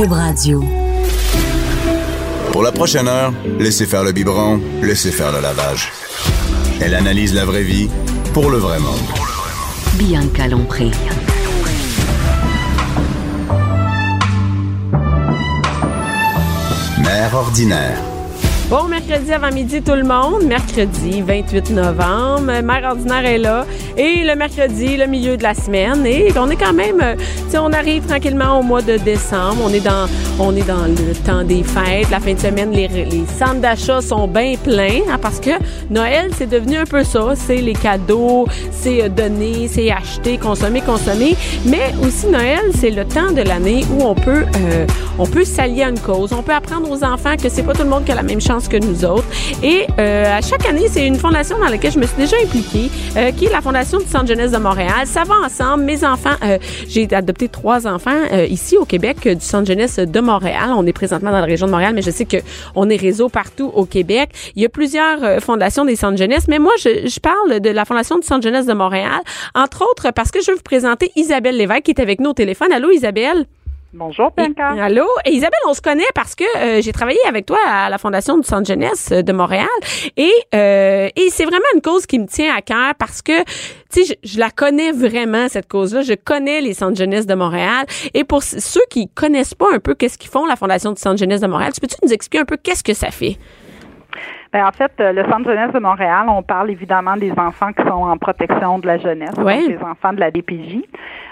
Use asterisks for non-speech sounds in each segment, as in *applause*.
Cube Radio. Pour la prochaine heure, laissez faire le biberon, laissez faire le lavage. Elle analyse la vraie vie pour le vrai monde. Bianca Lompré. Mère ordinaire. Bon mercredi avant midi tout le monde. Mercredi 28 novembre. Mère ordinaire est là. Et le mercredi, le milieu de la semaine. Et on est quand même, euh, tu on arrive tranquillement au mois de décembre. On est dans, on est dans le temps des fêtes. La fin de semaine, les, les centres d'achat sont bien pleins hein, parce que Noël, c'est devenu un peu ça. C'est les cadeaux, c'est euh, donner, c'est acheter, consommer, consommer. Mais aussi Noël, c'est le temps de l'année où on peut, euh, on peut s'allier à une cause. On peut apprendre aux enfants que c'est pas tout le monde qui a la même chance que nous autres. Et euh, à chaque année, c'est une fondation dans laquelle je me suis déjà impliquée, euh, qui est la Fondation du Centre Jeunesse de Montréal. Ça va ensemble. Mes enfants, euh, j'ai adopté trois enfants ici au Québec du Centre Jeunesse de Montréal. On est présentement dans la région de Montréal, mais je sais que on est réseau partout au Québec. Il y a plusieurs fondations des centres jeunesse, mais moi, je, je, parle de la Fondation du Centre Jeunesse de Montréal, entre autres parce que je veux vous présenter Isabelle Lévesque qui est avec nous au téléphone. Allô, Isabelle? Bonjour, Bianca. allô? Et Isabelle, on se connaît parce que euh, j'ai travaillé avec toi à la Fondation du Centre Jeunesse de Montréal. Et, euh, et c'est vraiment une cause qui me tient à cœur parce que, tu sais, je, la connais vraiment, cette cause-là. Je connais les Centres Jeunesse de Montréal. Et pour ceux qui connaissent pas un peu qu'est-ce qu'ils font, la Fondation du Centre Jeunesse de Montréal, tu peux-tu nous expliquer un peu qu'est-ce que ça fait? Bien, en fait, euh, le Centre jeunesse de Montréal, on parle évidemment des enfants qui sont en protection de la jeunesse, donc les enfants de la DPJ.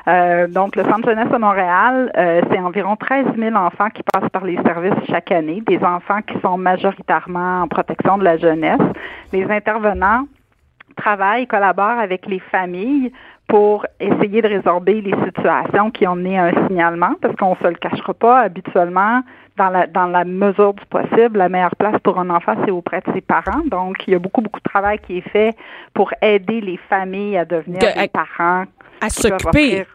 Euh, donc, le Centre jeunesse de Montréal, euh, c'est environ 13 000 enfants qui passent par les services chaque année, des enfants qui sont majoritairement en protection de la jeunesse. Les intervenants travaillent, collaborent avec les familles pour essayer de résorber les situations qui ont mené à un signalement, parce qu'on se le cachera pas habituellement dans la, dans la mesure du possible, la meilleure place pour un enfant, c'est auprès de ses parents. Donc, il y a beaucoup, beaucoup de travail qui est fait pour aider les familles à devenir des parents. À s'occuper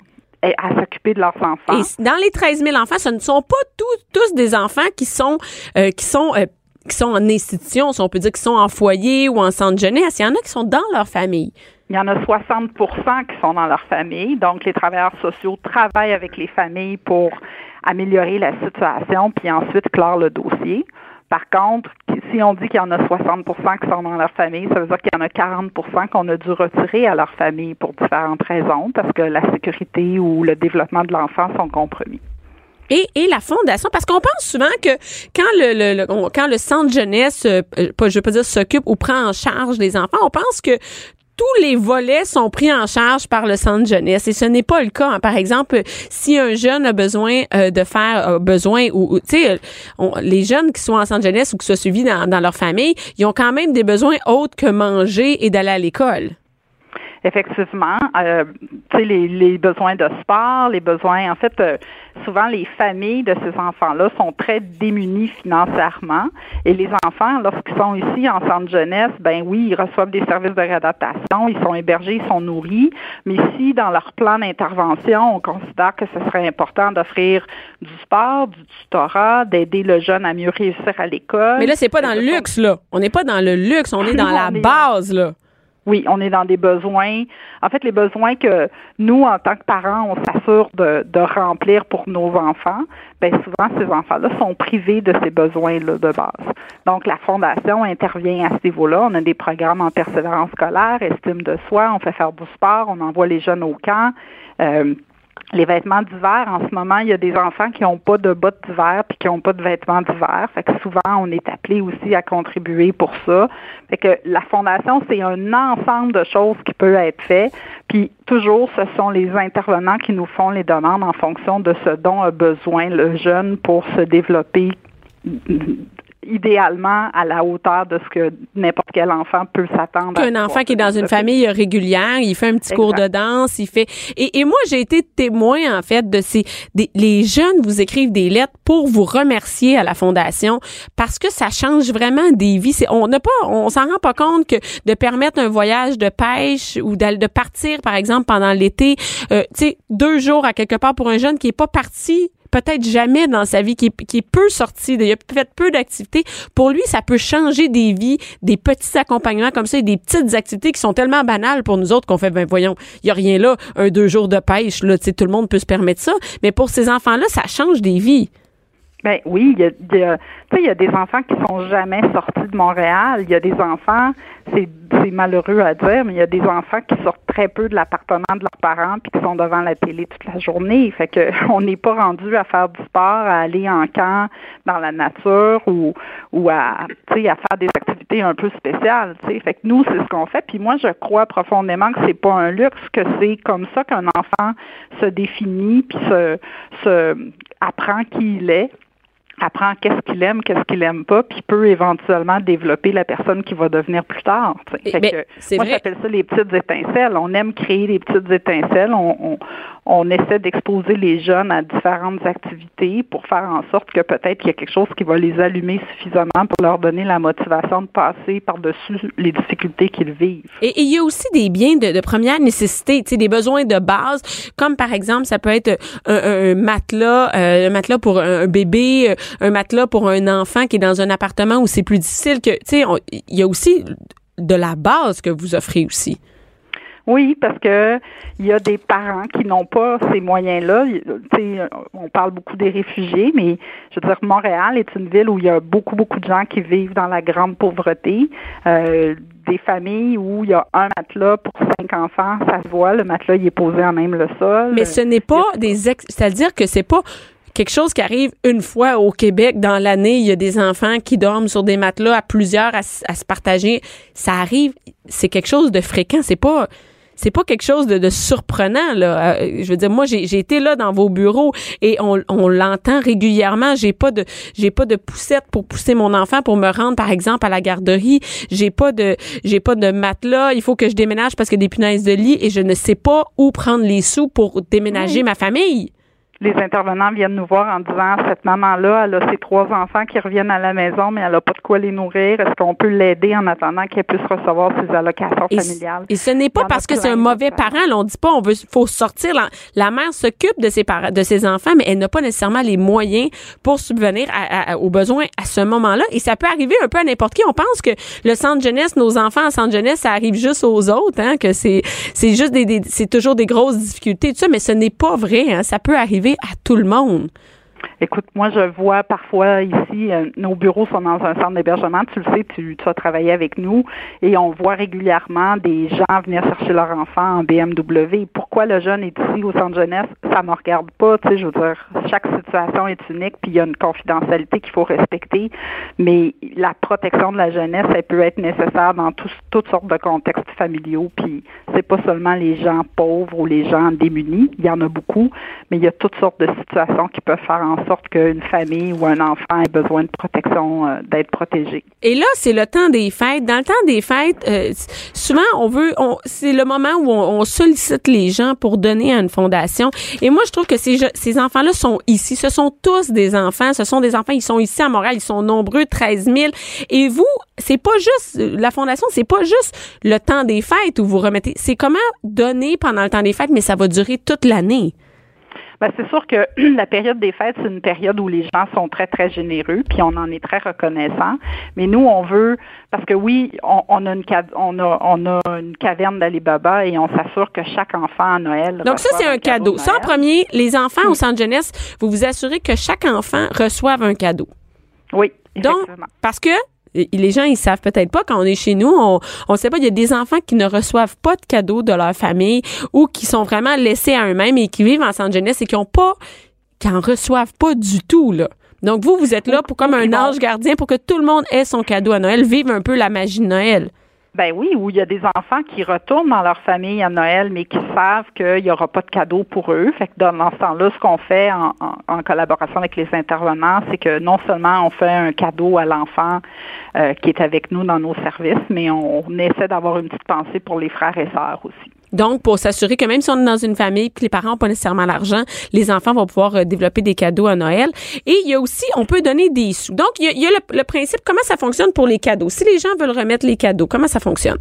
à s'occuper de leurs enfants. Et dans les 13 000 enfants, ce ne sont pas tous, tous des enfants qui sont euh, qui sont euh, qui sont en institution, si on peut dire qui sont en foyer ou en centre jeunesse. Il y en a qui sont dans leur famille. Il y en a 60% qui sont dans leur famille. Donc, les travailleurs sociaux travaillent avec les familles pour améliorer la situation, puis ensuite clore le dossier. Par contre, si on dit qu'il y en a 60% qui sont dans leur famille, ça veut dire qu'il y en a 40% qu'on a dû retirer à leur famille pour différentes raisons, parce que la sécurité ou le développement de l'enfant sont compromis. Et, et, la fondation, parce qu'on pense souvent que quand le, quand le centre jeunesse, euh, je veux pas dire s'occupe ou prend en charge les enfants, on pense que tous les volets sont pris en charge par le centre jeunesse et ce n'est pas le cas. Hein. Par exemple, si un jeune a besoin euh, de faire besoin ou, tu sais, les jeunes qui sont en centre jeunesse ou qui soient suivis dans leur famille, ils ont quand même des besoins autres que manger et d'aller à l'école effectivement, euh, tu sais, les, les, besoins de sport, les besoins, en fait, euh, souvent les familles de ces enfants-là sont très démunis financièrement et les enfants, lorsqu'ils sont ici en centre jeunesse, ben oui, ils reçoivent des services de réadaptation, ils sont hébergés, ils sont nourris, mais si dans leur plan d'intervention, on considère que ce serait important d'offrir du sport, du tutorat, d'aider le jeune à mieux réussir à l'école. Mais là, c'est pas dans le luxe, là. On n'est pas dans le luxe, on est dans *laughs* la base, là. Oui, on est dans des besoins. En fait, les besoins que nous, en tant que parents, on s'assure de, de, remplir pour nos enfants, bien souvent, ces enfants-là sont privés de ces besoins-là de base. Donc, la Fondation intervient à ce niveau-là. On a des programmes en persévérance scolaire, estime de soi, on fait faire du sport, on envoie les jeunes au camp. Euh, les vêtements d'hiver, en ce moment, il y a des enfants qui n'ont pas de bottes d'hiver puis qui n'ont pas de vêtements d'hiver. Fait que souvent, on est appelé aussi à contribuer pour ça. Fait que la fondation, c'est un ensemble de choses qui peut être fait. Puis toujours, ce sont les intervenants qui nous font les demandes en fonction de ce dont a besoin le jeune pour se développer idéalement à la hauteur de ce que n'importe quel enfant peut s'attendre. Un enfant qui est dans une famille régulière, il fait un petit cours de danse, il fait. Et, et moi, j'ai été témoin en fait de ces. Des, les jeunes vous écrivent des lettres pour vous remercier à la fondation parce que ça change vraiment des vies. C'est, on n'a pas, on s'en rend pas compte que de permettre un voyage de pêche ou de partir par exemple pendant l'été, euh, tu sais, deux jours à quelque part pour un jeune qui est pas parti peut-être jamais dans sa vie, qui est, peu sorti, il a fait peu d'activités, pour lui, ça peut changer des vies, des petits accompagnements comme ça et des petites activités qui sont tellement banales pour nous autres qu'on fait, ben voyons, il y a rien là, un, deux jours de pêche, là, tu sais, tout le monde peut se permettre ça. Mais pour ces enfants-là, ça change des vies. Ben oui, il y a tu sais, il y a des enfants qui sont jamais sortis de Montréal. Il y a des enfants, c'est malheureux à dire, mais il y a des enfants qui sortent très peu de l'appartement de leurs parents puis qui sont devant la télé toute la journée. Fait que *laughs* on n'est pas rendu à faire du sport, à aller en camp dans la nature ou ou à tu sais à faire des activités un peu spéciales. Tu sais, fait que nous c'est ce qu'on fait. Puis moi je crois profondément que c'est pas un luxe, que c'est comme ça qu'un enfant se définit puis se se apprend qui il est apprend qu'est-ce qu'il aime, qu'est-ce qu'il aime pas, puis peut éventuellement développer la personne qui va devenir plus tard. Fait que, moi, j'appelle ça les petites étincelles. On aime créer des petites étincelles. On, on, on essaie d'exposer les jeunes à différentes activités pour faire en sorte que peut-être qu'il y a quelque chose qui va les allumer suffisamment pour leur donner la motivation de passer par-dessus les difficultés qu'ils vivent. Et, il y a aussi des biens de, de première nécessité, des besoins de base, comme par exemple, ça peut être un, matelas, euh, un matelas pour un bébé, euh, un matelas pour un enfant qui est dans un appartement où c'est plus difficile que, tu sais, il y a aussi de la base que vous offrez aussi. Oui, parce que il y a des parents qui n'ont pas ces moyens-là. On parle beaucoup des réfugiés, mais je veux dire, Montréal est une ville où il y a beaucoup, beaucoup de gens qui vivent dans la grande pauvreté. Euh, des familles où il y a un matelas pour cinq enfants, ça se voit, le matelas il est posé en même le sol. Mais ce n'est pas des ex c'est-à-dire que c'est pas quelque chose qui arrive une fois au Québec dans l'année. Il y a des enfants qui dorment sur des matelas à plusieurs à, à se partager. Ça arrive, c'est quelque chose de fréquent. C'est pas c'est pas quelque chose de, surprenant là. Euh, je veux dire, moi j'ai été là dans vos bureaux et on, on l'entend régulièrement. J'ai pas de j'ai pas de poussette pour pousser mon enfant pour me rendre par exemple à la garderie. J'ai pas de j'ai pas de matelas. Il faut que je déménage parce que des punaises de lit et je ne sais pas où prendre les sous pour déménager ma famille les intervenants viennent nous voir en disant cette maman-là, elle a ses trois enfants qui reviennent à la maison, mais elle n'a pas de quoi les nourrir. Est-ce qu'on peut l'aider en attendant qu'elle puisse recevoir ses allocations familiales? Et ce n'est pas parce que c'est un mauvais parent. Là, on dit pas on veut faut sortir. La, mère s'occupe de ses parents, de ses enfants, mais elle n'a pas nécessairement les moyens pour subvenir aux besoins à ce moment-là. Et ça peut arriver un peu à n'importe qui. On pense que le centre jeunesse, nos enfants en centre jeunesse, ça arrive juste aux autres, hein, que c'est c'est juste des, c'est toujours des grosses difficultés, tout ça, mais ce n'est pas vrai. Hein. Ça peut arriver à tout le monde. Écoute, moi, je vois parfois ici, euh, nos bureaux sont dans un centre d'hébergement, tu le sais, tu, as travaillé avec nous, et on voit régulièrement des gens venir chercher leur enfant en BMW. Pourquoi le jeune est ici au centre jeunesse? Ça me regarde pas, tu sais, je veux dire, chaque situation est unique, puis il y a une confidentialité qu'il faut respecter, mais la protection de la jeunesse, elle peut être nécessaire dans toutes sortes de contextes familiaux, puis c'est pas seulement les gens pauvres ou les gens démunis, il y en a beaucoup, mais il y a toutes sortes de situations qui peuvent faire en sorte qu'une famille ou un enfant ait besoin de protection, euh, d'être protégé. Et là, c'est le temps des fêtes. Dans le temps des fêtes, euh, souvent, on veut, c'est le moment où on, sollicite les gens pour donner à une fondation. Et moi, je trouve que ces, ces enfants-là sont ici. Ce sont tous des enfants. Ce sont des enfants. Ils sont ici à Montréal. Ils sont nombreux, 13 000. Et vous, c'est pas juste la fondation. C'est pas juste le temps des fêtes où vous remettez. C'est comment donner pendant le temps des fêtes, mais ça va durer toute l'année. Ben, c'est sûr que *clears throat* la période des fêtes, c'est une période où les gens sont très, très généreux, puis on en est très reconnaissant. Mais nous, on veut, parce que oui, on, a, une, on, a, on a une caverne d'Alibaba et on s'assure que chaque enfant à Noël. Donc, ça, c'est un cadeau. Ça, en premier, les enfants au centre jeunesse, vous vous assurez que chaque enfant reçoive un cadeau. Oui. Donc, parce que les gens ils savent peut-être pas quand on est chez nous, on on sait pas il y a des enfants qui ne reçoivent pas de cadeaux de leur famille ou qui sont vraiment laissés à eux-mêmes et qui vivent en centre jeunesse et qui ont pas qui en reçoivent pas du tout là. Donc vous vous êtes là pour comme un ange gardien pour que tout le monde ait son cadeau à Noël, vive un peu la magie de Noël. Ben oui, où il y a des enfants qui retournent dans leur famille à Noël, mais qui savent qu'il n'y aura pas de cadeau pour eux. Fait que dans ce temps-là, ce qu'on fait en, collaboration avec les intervenants, c'est que non seulement on fait un cadeau à l'enfant euh, qui est avec nous dans nos services, mais on essaie d'avoir une petite pensée pour les frères et sœurs aussi. Donc, pour s'assurer que même si on est dans une famille que les parents n'ont pas nécessairement l'argent, les enfants vont pouvoir euh, développer des cadeaux à Noël. Et il y a aussi, on peut donner des sous. Donc, il y a, le, principe, comment ça fonctionne pour les cadeaux? Si les gens veulent remettre les cadeaux, comment ça fonctionne?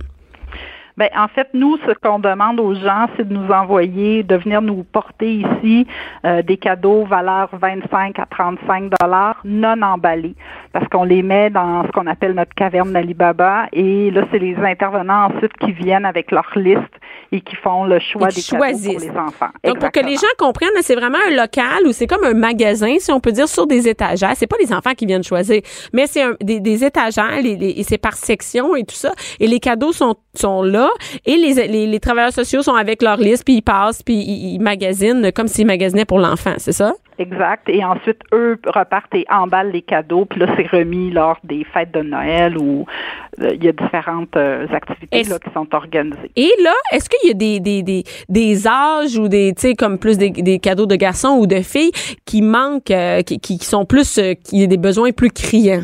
Bien, en fait, nous, ce qu'on demande aux gens, c'est de nous envoyer, de venir nous porter ici euh, des cadeaux valeur 25 à 35 dollars non emballés, parce qu'on les met dans ce qu'on appelle notre caverne d'Alibaba. Et là, c'est les intervenants ensuite qui viennent avec leur liste et qui font le choix des cadeaux pour les enfants. Donc, pour que les gens comprennent, c'est vraiment un local ou c'est comme un magasin, si on peut dire, sur des étagères. C'est pas les enfants qui viennent choisir, mais c'est des, des étagères les- les- et c'est par section et tout ça. Et les cadeaux sont, sont là et les, les, les travailleurs sociaux sont avec leur liste, puis ils passent, puis ils, ils magasinent comme s'ils magasinaient pour l'enfant, c'est ça? Exact. Et ensuite, eux repartent et emballent les cadeaux. Puis là, c'est remis lors des fêtes de Noël où euh, il y a différentes euh, activités là, qui sont organisées. Et là, est-ce qu'il y a des, des, des, des âges ou des, tu sais, comme plus des, des cadeaux de garçons ou de filles qui manquent, euh, qui, qui sont plus, qui ont des besoins plus criants?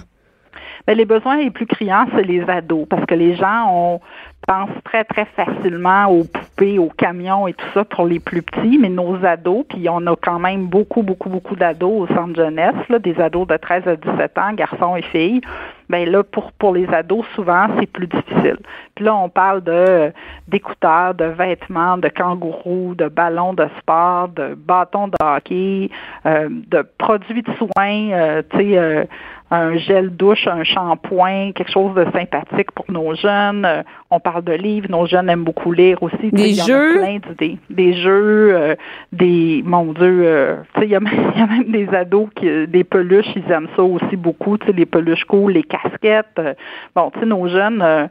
Mais les besoins les plus criants, c'est les ados, parce que les gens ont pensent très, très facilement aux poupées, aux camions et tout ça pour les plus petits, mais nos ados, puis on a quand même beaucoup, beaucoup, beaucoup d'ados au centre jeunesse, là, des ados de 13 à 17 ans, garçons et filles. Ben là, pour, pour les ados, souvent, c'est plus difficile. Puis là, on parle de d'écouteurs, de vêtements, de kangourous, de ballons de sport, de bâtons de hockey, euh, de produits de soins, euh, tu sais, euh, un gel douche, un shampoing, quelque chose de sympathique pour nos jeunes. Euh, on parle de livres, nos jeunes aiment beaucoup lire aussi. Des il y en a jeux? plein d'idées. Des jeux, euh, des, mon Dieu, euh, tu sais, il y, a même- *laughs* il y a même des ados qui, des peluches, ils aiment ça aussi beaucoup, tu sais, les peluches cool, les casquettes. euh, bon, tu sais, nos jeunes, euh,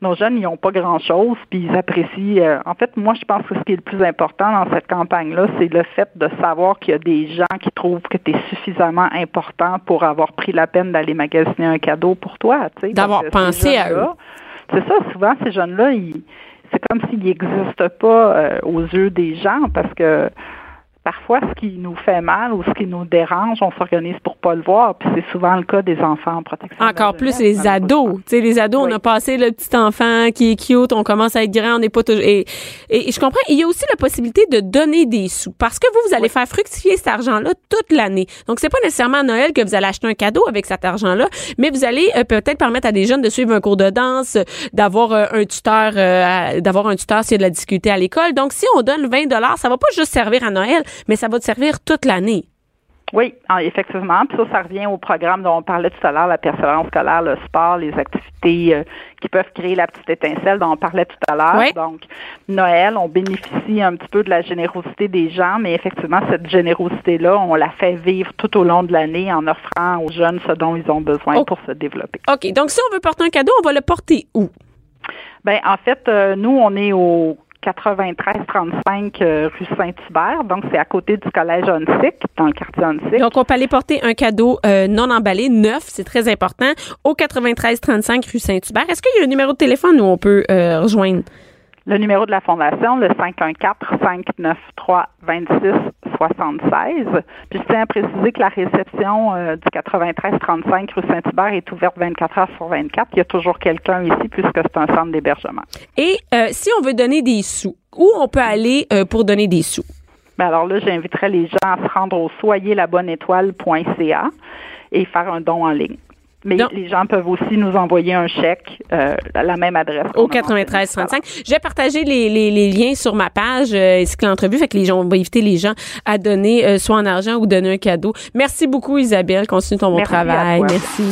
nos jeunes, ils n'ont pas grand-chose, puis ils apprécient. euh, en fait, moi, je pense que ce qui est le plus important dans cette campagne-là, c'est le fait de savoir qu'il y a des gens qui trouvent que tu es suffisamment important pour avoir pris la peine d'aller magasiner un cadeau pour toi. tu sais. D'avoir pensé à jeunes-là, C'est ça, souvent, ces jeunes-là, ils, c'est comme s'ils n'existent pas euh, aux yeux des gens parce que parfois, ce qui nous fait mal ou ce qui nous dérange, on s'organise pour pas le voir. Puis c'est souvent le cas des enfants en protection. de Encore plus les ados. Tu sais, les ados, Oui. on a passé le petit enfant qui est cute, on commence à être grand, on n'est pas toujours. Et, et, et je comprends. Il y a aussi la possibilité de donner des sous parce que vous, vous allez faire fructifier cet argent-là toute l'année. Donc c'est pas nécessairement à Noël que vous allez acheter un cadeau avec cet argent-là, mais vous allez euh, peut-être permettre à des jeunes de suivre un cours de danse, d'avoir euh, un tuteur, euh, d'avoir un tuteur s'il y a de la difficulté à l'école. Donc si on donne 20 dollars, ça va pas juste servir à Noël, mais ça va te servir toute l'année. Oui, ah, effectivement. Puis ça, ça revient au programme dont on parlait tout à l'heure, la persévérance scolaire, le sport, les activités euh, qui peuvent créer la petite étincelle dont on parlait tout à l'heure. Oui. Donc, Noël, on bénéficie un petit peu de la générosité des gens, mais effectivement, cette générosité-là, on la fait vivre tout au long de l'année en offrant aux jeunes ce dont ils ont besoin Oh. pour se développer. OK. Donc si on veut porter un cadeau, on va le porter où? Ben, en fait, euh, nous, on est au 93-35 euh, rue Saint-Hubert, donc c'est à côté du collège Onsic, dans le quartier Onsic. Donc, on peut aller porter un cadeau euh, non emballé, neuf, c'est très important, au 9335 rue Saint-Hubert. Est-ce qu'il y a un numéro de téléphone où on peut euh, rejoindre? Le numéro de la fondation, le 514-593-2676. Puis je tiens à préciser que la réception euh, du 93-35 rue Saint-Hubert est ouverte 24 heures sur 24. Il y a toujours quelqu'un ici puisque c'est un centre d'hébergement. Et euh, si on veut donner des sous, où on peut aller euh, pour donner des sous? Mais alors là, j'inviterai les gens à se rendre au soyerlabonneétoile.ca et faire un don en ligne. Mais Donc- les gens peuvent aussi nous envoyer un chèque euh, à la même adresse. Au qu'on a mentionnée tout à 9335. Je vais partager les, les, les liens sur ma page euh, que l'entrevue. Fait que les gens, on va inviter les gens à donner euh, soit en argent ou donner un cadeau. Merci beaucoup, Isabelle. Continue ton bon Merci à travail. toi. Merci.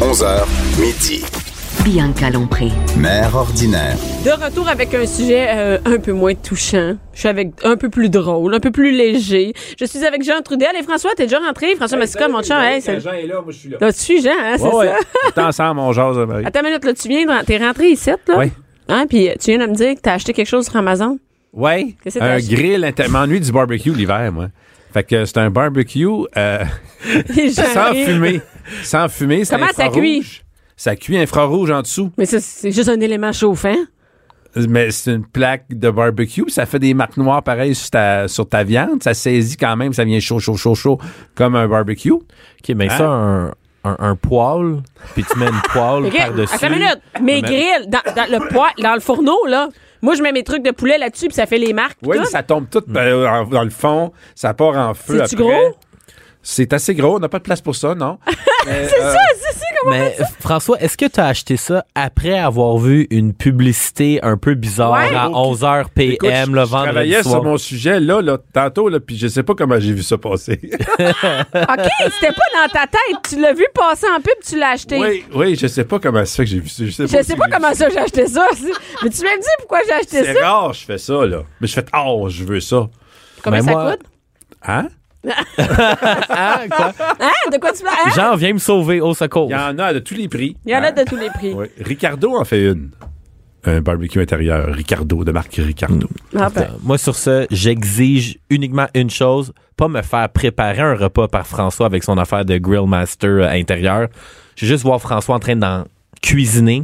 11h, midi. Bianca Lompré. Mère ordinaire. De retour avec un sujet euh, un peu moins touchant. Je suis avec un peu plus drôle, un peu plus léger. Je suis avec Jean Trudel. Et François, t'es déjà rentré? François Massica, mon chum. Hey, salut. Jean est là, moi je suis là. Là, tu suis Jean, hein, c'est Ouais, ouais. ça? On est ensemble, on jase, Marie. Attends une minute, là, tu viens, de- t'es rentré ici, là? Oui. Hein, puis tu viens de me dire que t'as acheté quelque chose sur Amazon? Ouais. Qu'est-ce que t'as Un grill, m'ennuie du barbecue l'hiver, moi. Fait que c'est un barbecue euh, *laughs* *laughs* sans fumée. Sans fumée, c'est Comment ça cuit? Ça cuit infrarouge en dessous. Mais ça, c'est juste un élément chauffant. Mais c'est une plaque de barbecue. Ça fait des marques noires pareilles sur ta, sur ta viande. Ça saisit quand même. Ça vient chaud, chaud, chaud, chaud, comme un barbecue. OK, mais ça, un, un, un poêle, puis tu mets une poêle *laughs* OK, par-dessus. attends une minute. Mes Mais- grilles, dans, dans le poêle, dans le fourneau, là, moi, je mets mes trucs de poulet là-dessus, puis ça fait les marques. Oui, tout. ça tombe tout euh, dans le fond. Ça part en feu après. gros? C'est assez gros. On n'a pas de place pour ça, non? *laughs* c'est C'est ça, c'est ça, Mais François, est-ce que tu as acheté ça après avoir vu une publicité un peu bizarre Ouais. à 11h PM Écoute, je- le je vendredi travaillais soir? sur mon sujet là, là tantôt, là, puis je sais pas comment j'ai vu ça passer. *laughs* OK, c'était pas dans ta tête. Tu l'as vu passer en pub, tu l'as acheté. oui, oui, je sais pas comment ça fait que j'ai vu ça. Je sais Je sais pas comment ça j'ai acheté ça. Mais tu m'as dit pourquoi j'ai acheté C'est ça? rare, je fais ça, là. Mais je fais, oh, je veux ça. Combien Mais ça moi- coûte? Hein? Ah, quoi? Hein? De quoi tu parles? Hein? Jean, viens me sauver au secours. Il y en a de tous les prix. Il y en a Hein? de tous les prix. Ricardo en fait une. Un barbecue intérieur. Ricardo, de marque Ricardo. Ah ben. Moi, sur ce, j'exige uniquement une chose, pas me faire préparer un repas par François avec son affaire de Grill Master euh, intérieur. Je veux juste voir François en train d'en cuisiner.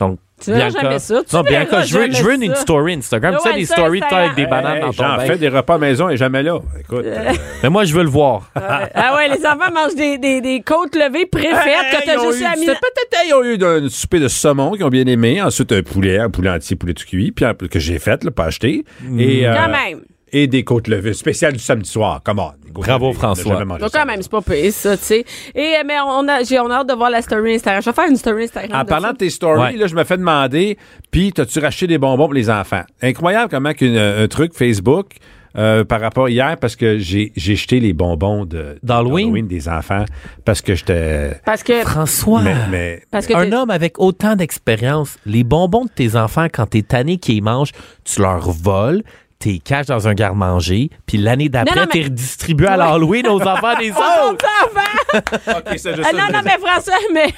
Donc, Tu verras jamais ça. Tu non, Bianca, je veux, je veux une story Instagram. tu sais, des stories de avec des bananes Hey, dans ton J'en fais des repas à maison et jamais là. Écoute. euh, Mais moi, je veux le voir. Ah ouais, les enfants mangent des, des, des côtes levées préfaites Hey, que t'as juste à peut-être ils ont eu un souper de saumon qu'ils ont bien aimé. Ensuite, un poulet, un poulet entier, poulet tout cuit, puis un- que j'ai fait, là, pas acheté. Et, euh, Quand même. Et des côtes levées spéciales du samedi soir. Come on. Bravo, levées. François. Donc quand même, c'est pas pire, ça, tu sais. Et euh, mais on a, j'ai on a hâte de voir la story Instagram. Je vais faire une story Instagram. En de parlant ça. de tes stories, Ouais. là, je me fais demander, puis t'as-tu racheté des bonbons pour les enfants? Incroyable comment qu'une- un truc Facebook euh, par rapport hier, parce que j'ai j'ai jeté les bonbons de D'Halloween? des enfants, parce que j'étais... Parce que François. Mais, mais parce que Un t'es- homme avec autant d'expérience, les bonbons de tes enfants, quand t'es tanné qu'ils mangent, tu leur voles, t'es caches dans un garde-manger, puis l'année d'après, mais- t'es redistribué à l'Halloween aux enfants des *laughs* Oh, autres. enfant! *laughs* OK, ça, je Ah, sais, non, non, mais François, *laughs* mais.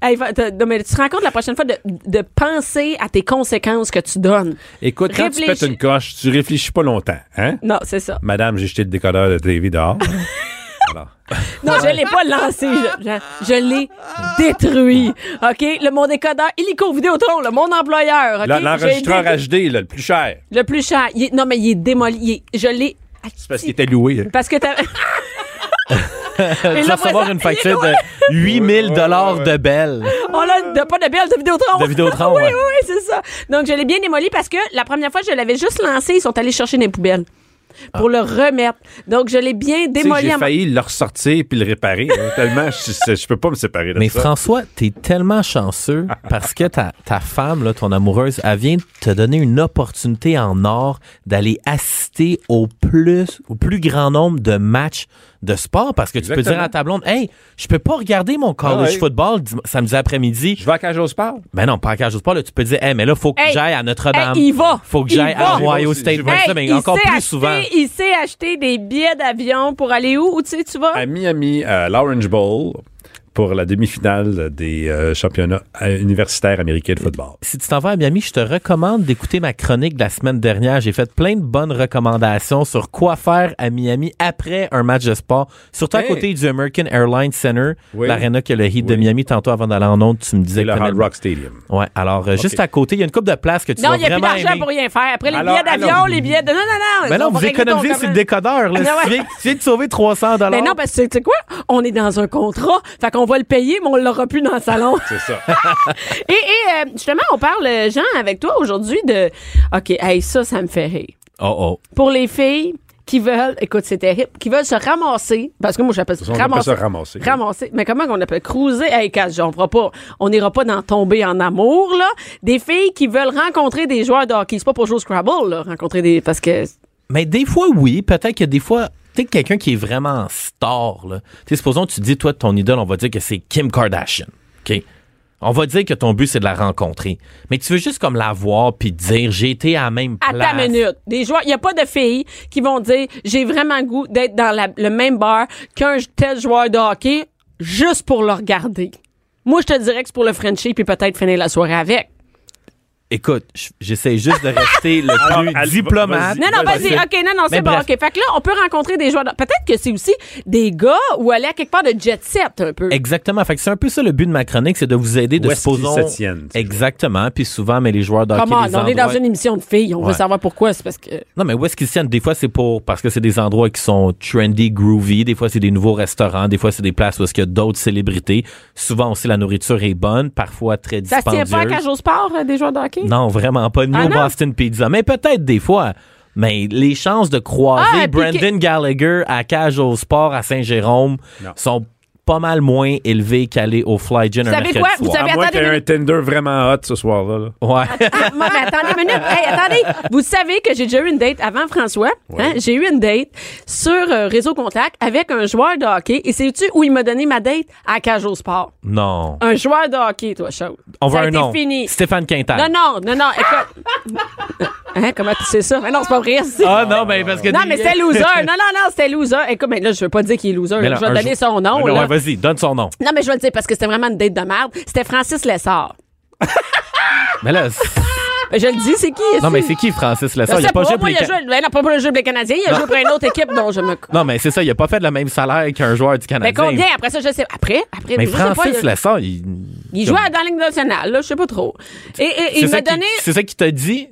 Hey, non, mais tu te rends compte la prochaine fois de, de penser à tes conséquences que tu donnes. Écoute, quand tu pètes une coche, tu réfléchis pas longtemps, hein? Non, c'est ça. Madame, j'ai jeté le décodeur de TV dehors. *laughs* Non, je l'ai pas lancé. Je, je- je l'ai détruit. OK? Le, mon décodeur illico Vidéotron, le, mon employeur. OK? là, J'ai L'enregistreur HD, là, le plus cher, Le plus cher. Il est- non, mais il est démoli. Il est- je l'ai. c'est parce qu'il était loué. hein. Parce que t'as. *laughs* Tu vas recevoir une facture *laughs* de 8000 dollars de belle. On a de, pas de belle de Vidéotron. De Vidéotron, oui, ouais. oui, oui, c'est ça. Donc, je l'ai bien démoli parce que la première fois, je l'avais juste lancé. Ils sont allés chercher des poubelles pour le remettre. Donc, je l'ai bien démoli. J'ai failli le ressortir puis le réparer. hein, *laughs* tellement, je, je peux pas me séparer de Mais ça. François, t'es tellement chanceux parce que ta, ta femme, là, ton amoureuse, elle vient de te donner une opportunité en or d'aller assister au plus, au plus grand nombre de matchs de sport parce que tu peux dire à ta blonde, hey, je peux pas regarder mon college Ah ouais. football samedi après-midi. Je vais à Cage au Sport. Ben non, pas à cage au sport, là, tu peux dire, hey, mais là, faut que Hey, j'aille à Notre-Dame. hey, il va. Faut que Il j'aille à. Ohio State. Ben, ça, mais il encore sait plus acheter- souvent. Il sait acheter des billets d'avion pour aller où? Où tu sais, tu vas? À Miami, à l'Orange Bowl, pour la demi-finale des euh, championnats euh, universitaires américains de football. si tu t'en vas à Miami, je te recommande d'écouter ma chronique de la semaine dernière. J'ai fait plein de bonnes recommandations sur quoi faire à Miami après un match de sport. Surtout à Hey. côté du American Airlines Center, Oui. l'aréna qui a le Heat de Oui. Miami. Tantôt, avant d'aller en onde, tu me disais C'est le que Hard Rock Stadium. Ouais, alors euh, juste à côté, il y a une coupe de place que tu non, vas il n'y a plus vraiment d'argent pour rien faire. Après les Alors, billets d'avion, alors- les billets de. Non, non, non. Mais on non, vous économisez sur le décodeur. Là. Ah *laughs* ouais. Tu, viens, tu viens de sauver 300 dollars. Mais non, parce que tu sais quoi? On est dans un contrat. Fait qu'on va le payer, mais on l'aura plus dans le salon. C'est ça. *laughs* et et euh, justement, on parle, euh, Jean, avec toi aujourd'hui de. OK, hey, ça, ça me fait rire. Oh, oh. Pour les filles qui veulent, écoute, c'est terrible, qui veulent se ramasser, parce que moi, j'appelle ça On ramasser. Ramasser. Mais comment qu'on appelle? Cruiser? Hey, Cass, on fera pas, on n'ira pas dans tomber en amour, là. Des filles qui veulent rencontrer des joueurs de hockey. C'est pas pour jouer au Scrabble, là, rencontrer des, parce que, Mais des fois, oui. Peut-être que des fois, tu quelqu'un qui est vraiment star, là. Tu sais, supposons que tu dis, toi, ton idole, on va dire que c'est Kim Kardashian. OK? On va dire que ton but, c'est de la rencontrer. Mais tu veux juste comme la voir puis dire, j'ai été à la même à place. ta minute. Des joueurs, il y a pas de filles qui vont dire, j'ai vraiment le goût d'être dans la- le même bar qu'un tel joueur de hockey juste pour le regarder. Moi, je te dirais que c'est pour le Frenchie puis peut-être finir la soirée avec. Écoute, j'essaie juste de rester le Alors, *laughs* plus allez, diplomate. Non, non, Vas-y. OK, non, non, c'est bon. bref. OK, fait que là, on peut rencontrer des joueurs. de- Peut-être que c'est aussi des gars ou aller à quelque part de jet set un peu. Exactement. Fait que c'est un peu ça le but de ma chronique, c'est de vous aider de Où est-ce qu'ils supposons. se tiennent, Exactement. Puis souvent, mais les joueurs de hockey, Comment? les On est dans une émission de filles. On veut savoir pourquoi. C'est parce que. Non, mais où est-ce qu'ils se tiennent? Des fois, c'est pour parce que c'est des endroits qui sont trendy, groovy. Des fois, c'est des nouveaux restaurants. Des fois, c'est des places où est-ce qu'il y a d'autres célébrités. Souvent aussi, la nourriture est bonne, parfois très Ça se tient dispendieuse. pas à cage au sport, euh, des joueurs de hockey? Non, vraiment pas. New Ah? Boston Pizza. Mais peut-être des fois. Mais les chances de croiser Ah, Brandon Gallagher à Cage au Sport à Saint-Jérôme sont pas mal moins élevé qu'aller au Fly Gin un savez quoi? Vous savez- À moins attendez qu'il y ait une un Tinder vraiment hot ce soir-là. là. Ouais. Ah, moi, mais attendez une minute. Hey, attendez. Vous savez que j'ai déjà eu une date avant François. hein? J'ai eu une date sur euh, Réseau Contact avec un joueur de hockey. Et sais-tu où il m'a donné ma date? À Cage au Sport. non. Un joueur de hockey, toi, Charles. On veut Ça a un été nom. fini. Stéphane Quintal. Non, non, non, non. Écoute. *laughs* hein, comment tu sais ça? Mais non, c'est pas vrai. Ah non, mais parce que. Non, mais c'était loser. Non, non, non, c'était loser. Écoute, mais là, je veux pas dire qu'il est loser. Mais là. je vais donner son nom. Ouais, là. vas-y, donne son nom. Non, mais je vais le dire parce que c'était vraiment une date de merde. C'était Francis Lessard. *laughs* Mais là, Ben, Je le dis, c'est qui? non, mais c'est qui Francis Lessard? Il sais a pas pas, joué pour les ben non, pas pour le jeu des Canadiens, il a joué pour une autre équipe dont je me. *laughs* Non, mais c'est ça, il a pas fait le même salaire qu'un joueur du Mais Canadien. combien? Après ça, je sais. Après? Après, Mais pas, Francis il, Lessard, il. il jouait dans la Ligue nationale, là, je sais pas trop. Et, il m'a donné. C'est ça qui t'a dit?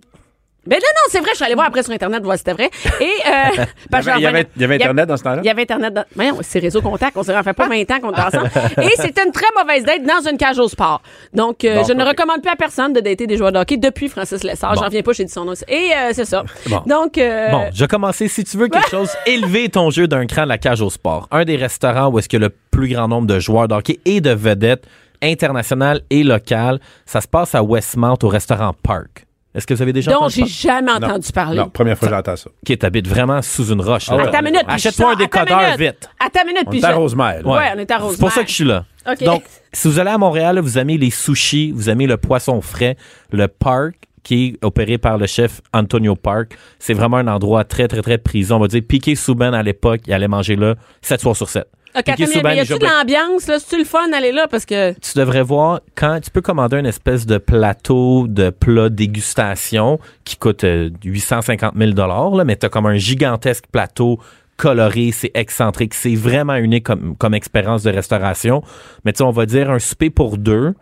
Ben non, non, c'est vrai, je suis allée voir après sur Internet, voir si c'était vrai. Et, euh, *laughs* parce que Il y avait, il y avait Internet dans ce temps-là? Il y avait Internet dans. Voyons, c'est réseau contact. On s'est fait pas 20 ans qu'on est ensemble. Et c'était une très mauvaise date dans une cage au sport. Donc, euh, Bon, je ne recommande plus à personne de dater des joueurs de hockey depuis Francis Lessard. Bon. J'en reviens pas, j'ai dit son nom. Et euh, c'est ça. Bon. Donc, euh, Bon, je vais commencer. Si tu veux quelque *laughs* chose, élever ton jeu d'un cran de la cage au sport. Un des restaurants où est-ce qu'il y a le plus grand nombre de joueurs de hockey et de vedettes internationales et locales, ça se passe à Westmount au restaurant Park. Est-ce que vous avez déjà dont entendu j'ai parler? jamais Non. entendu parler. Non, première fois que j'entends ça. Qui t'habite vraiment sous une roche. là. Ah ouais. Attends une minute. je un décodeur minute. vite. Attends une minute. On puis est à Rosemère. Ouais, on est à C'est pour Rosemère. ça que je suis là. OK. Donc, si vous allez à Montréal, là, vous aimez les sushis, vous aimez le poisson frais, le park qui est opéré par le chef Antonio Park, c'est vraiment un endroit très, très, très prisé. On va dire, Piqué Souben à l'époque, il allait manger là 7 soirs sur 7. OK, attends, mais y a-tu de l'ambiance, là? C'est-tu le fun d'aller là? Parce que. tu devrais voir quand tu peux commander une espèce de plateau de plat dégustation qui coûte euh, 850 000 là, mais tu as comme un gigantesque plateau coloré, c'est excentrique, c'est vraiment unique comme, comme expérience de restauration. Mais tu sais, on va dire un souper pour deux,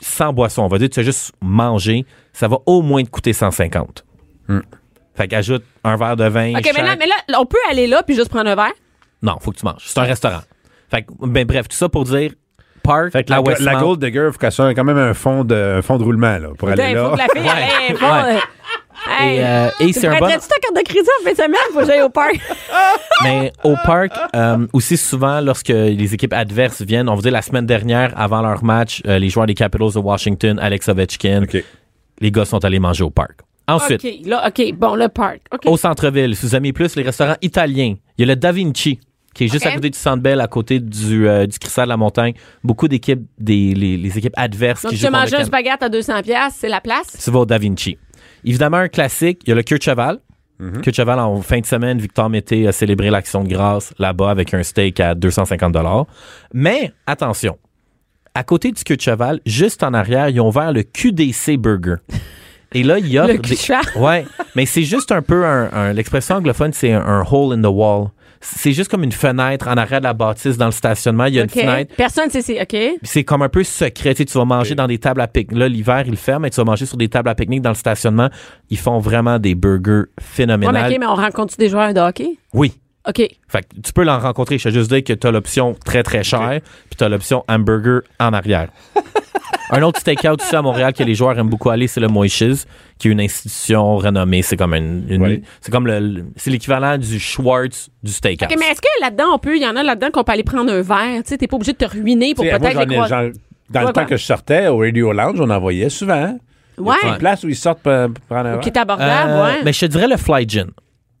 sans boisson. On va dire tu as juste manger, ça va au moins te coûter 150. Fait qu'ajoute un verre de vin. OK, mais là, mais là, on peut aller là puis juste prendre un verre? Non, faut que tu manges. C'est un restaurant. Fait que, ben bref, tout ça pour dire Park Fait que à la, la. Gold Digger, il faut qu'elle soit quand même un fond de, un fond de roulement là, pour aller Ben, Il là. faut que la fille Ouais. aille. faut- Ouais. Hey, Et, euh, et c'est un bon. prêterais-tu ta carte de crédit en fin de semaine? Faut que j'aille au parc? *laughs* Mais au parc, euh, aussi souvent, lorsque les équipes adverses viennent, on vous dit la semaine dernière, avant leur match, euh, les joueurs des Capitals de Washington, Alex Ovechkin, les gars sont allés manger au parc. Ensuite, OK, là, OK, bon, le parc. Au centre-ville, si vous aimez plus les restaurants italiens, il y a le Da Vinci, qui est juste à côté du Centre Bell, à côté du, euh, du Cristal de la Montagne. Beaucoup d'équipes, des, les, les équipes adverses Donc, qui jouent le un spaghette à 200$, piastres, c'est la place? tu vas au Da Vinci. Évidemment, un classique, il y a le queue de cheval. Queue de cheval, en fin de semaine, Victor Mété a célébré l'action de grâce là-bas avec un steak à 250 Mais, attention, à côté du queue de cheval, juste en arrière, ils ont ouvert le QDC Burger. Et là, il y a Le cul de cheval? Ouais, mais c'est juste un peu un, un- l'expression anglophone, c'est un, un hole in the wall. C'est juste comme une fenêtre en arrière de la bâtisse dans le stationnement. Il y a une fenêtre. Personne sait c'est. OK. Puis c'est comme un peu secret. Tu, sais, tu vas manger dans des tables à pique-nique. Là, l'hiver, ils le ferment, mais tu vas manger sur des tables à pique-nique dans le stationnement. Ils font vraiment des burgers Ouais, mais phénoménales. OK, mais on rencontre-tu des joueurs de hockey? Oui. OK. Fait que tu peux l'en rencontrer. Je te juste dire que tu as l'option très, très chère, puis tu as l'option hamburger en arrière. *laughs* un autre steakhouse aussi à Montréal que les joueurs aiment beaucoup aller, c'est le Moishes, qui est une institution renommée. C'est comme une, une- Oui. c'est comme le, c'est l'équivalent du Schwartz du steakhouse. OK, mais est-ce que là-dedans, on peut, il y en a là-dedans qu'on peut aller prendre un verre? Tu sais, t'es pas obligé de te ruiner pour peut-être les dans Ouais, le temps quoi? que je sortais au Radio Lounge, on en voyait souvent. Ouais. Il y a une place où ils sortent pour, pour prendre un Qui est verre. abordable, Euh, ouais. Mais je te dirais le Fly Gin.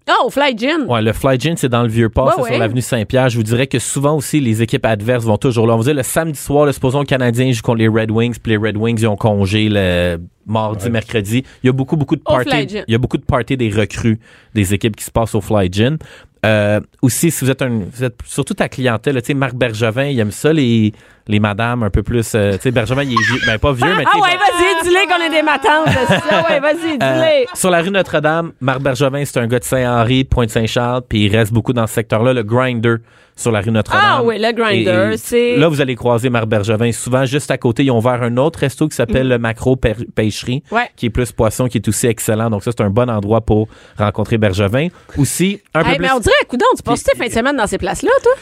Ah, au Fly Gin. Ouais, le Fly Gin, c'est dans le Vieux-Port, Ouais, c'est ouais. sur l'avenue Saint-Pierre. Je vous dirais que souvent aussi, les équipes adverses vont toujours là. On va dire le samedi soir, le supposons le Canadien joue contre les Red Wings, puis les Red Wings, ils ont congé le mardi, mercredi. Il y a beaucoup, beaucoup de Au Fly parties. Gin. Il y a beaucoup de parties des recrues des équipes qui se passent au Fly Gin. Euh, aussi, si vous êtes un, vous êtes surtout ta clientèle, tu sais, Marc Bergevin, il aime ça, les, les madames un peu plus, euh, tu sais, Bergevin, il est vieux, ben pas vieux, mais Ah ouais, vas-y, dis-le qu'on est des matantes. Ah ouais, vas-y, euh, dis-le. sur la rue Notre-Dame, Marc Bergevin, c'est un gars de Saint-Henri, Pointe-Saint-Charles, puis il reste beaucoup dans ce secteur-là, le Grinder sur la rue Notre-Dame. Ah oui, le Grinder, c'est- Là, vous allez croiser Marc Bergevin. Souvent, juste à côté, ils ont ouvert un autre resto qui s'appelle le Macro Pêcherie. Ouais. qui est plus poisson, qui est aussi excellent. Donc ça, c'est un bon endroit pour rencontrer Bergevin. Aussi, un peu plus... mais on dirait, coudon, tu passes tes fins de semaine dans ces places-là, toi?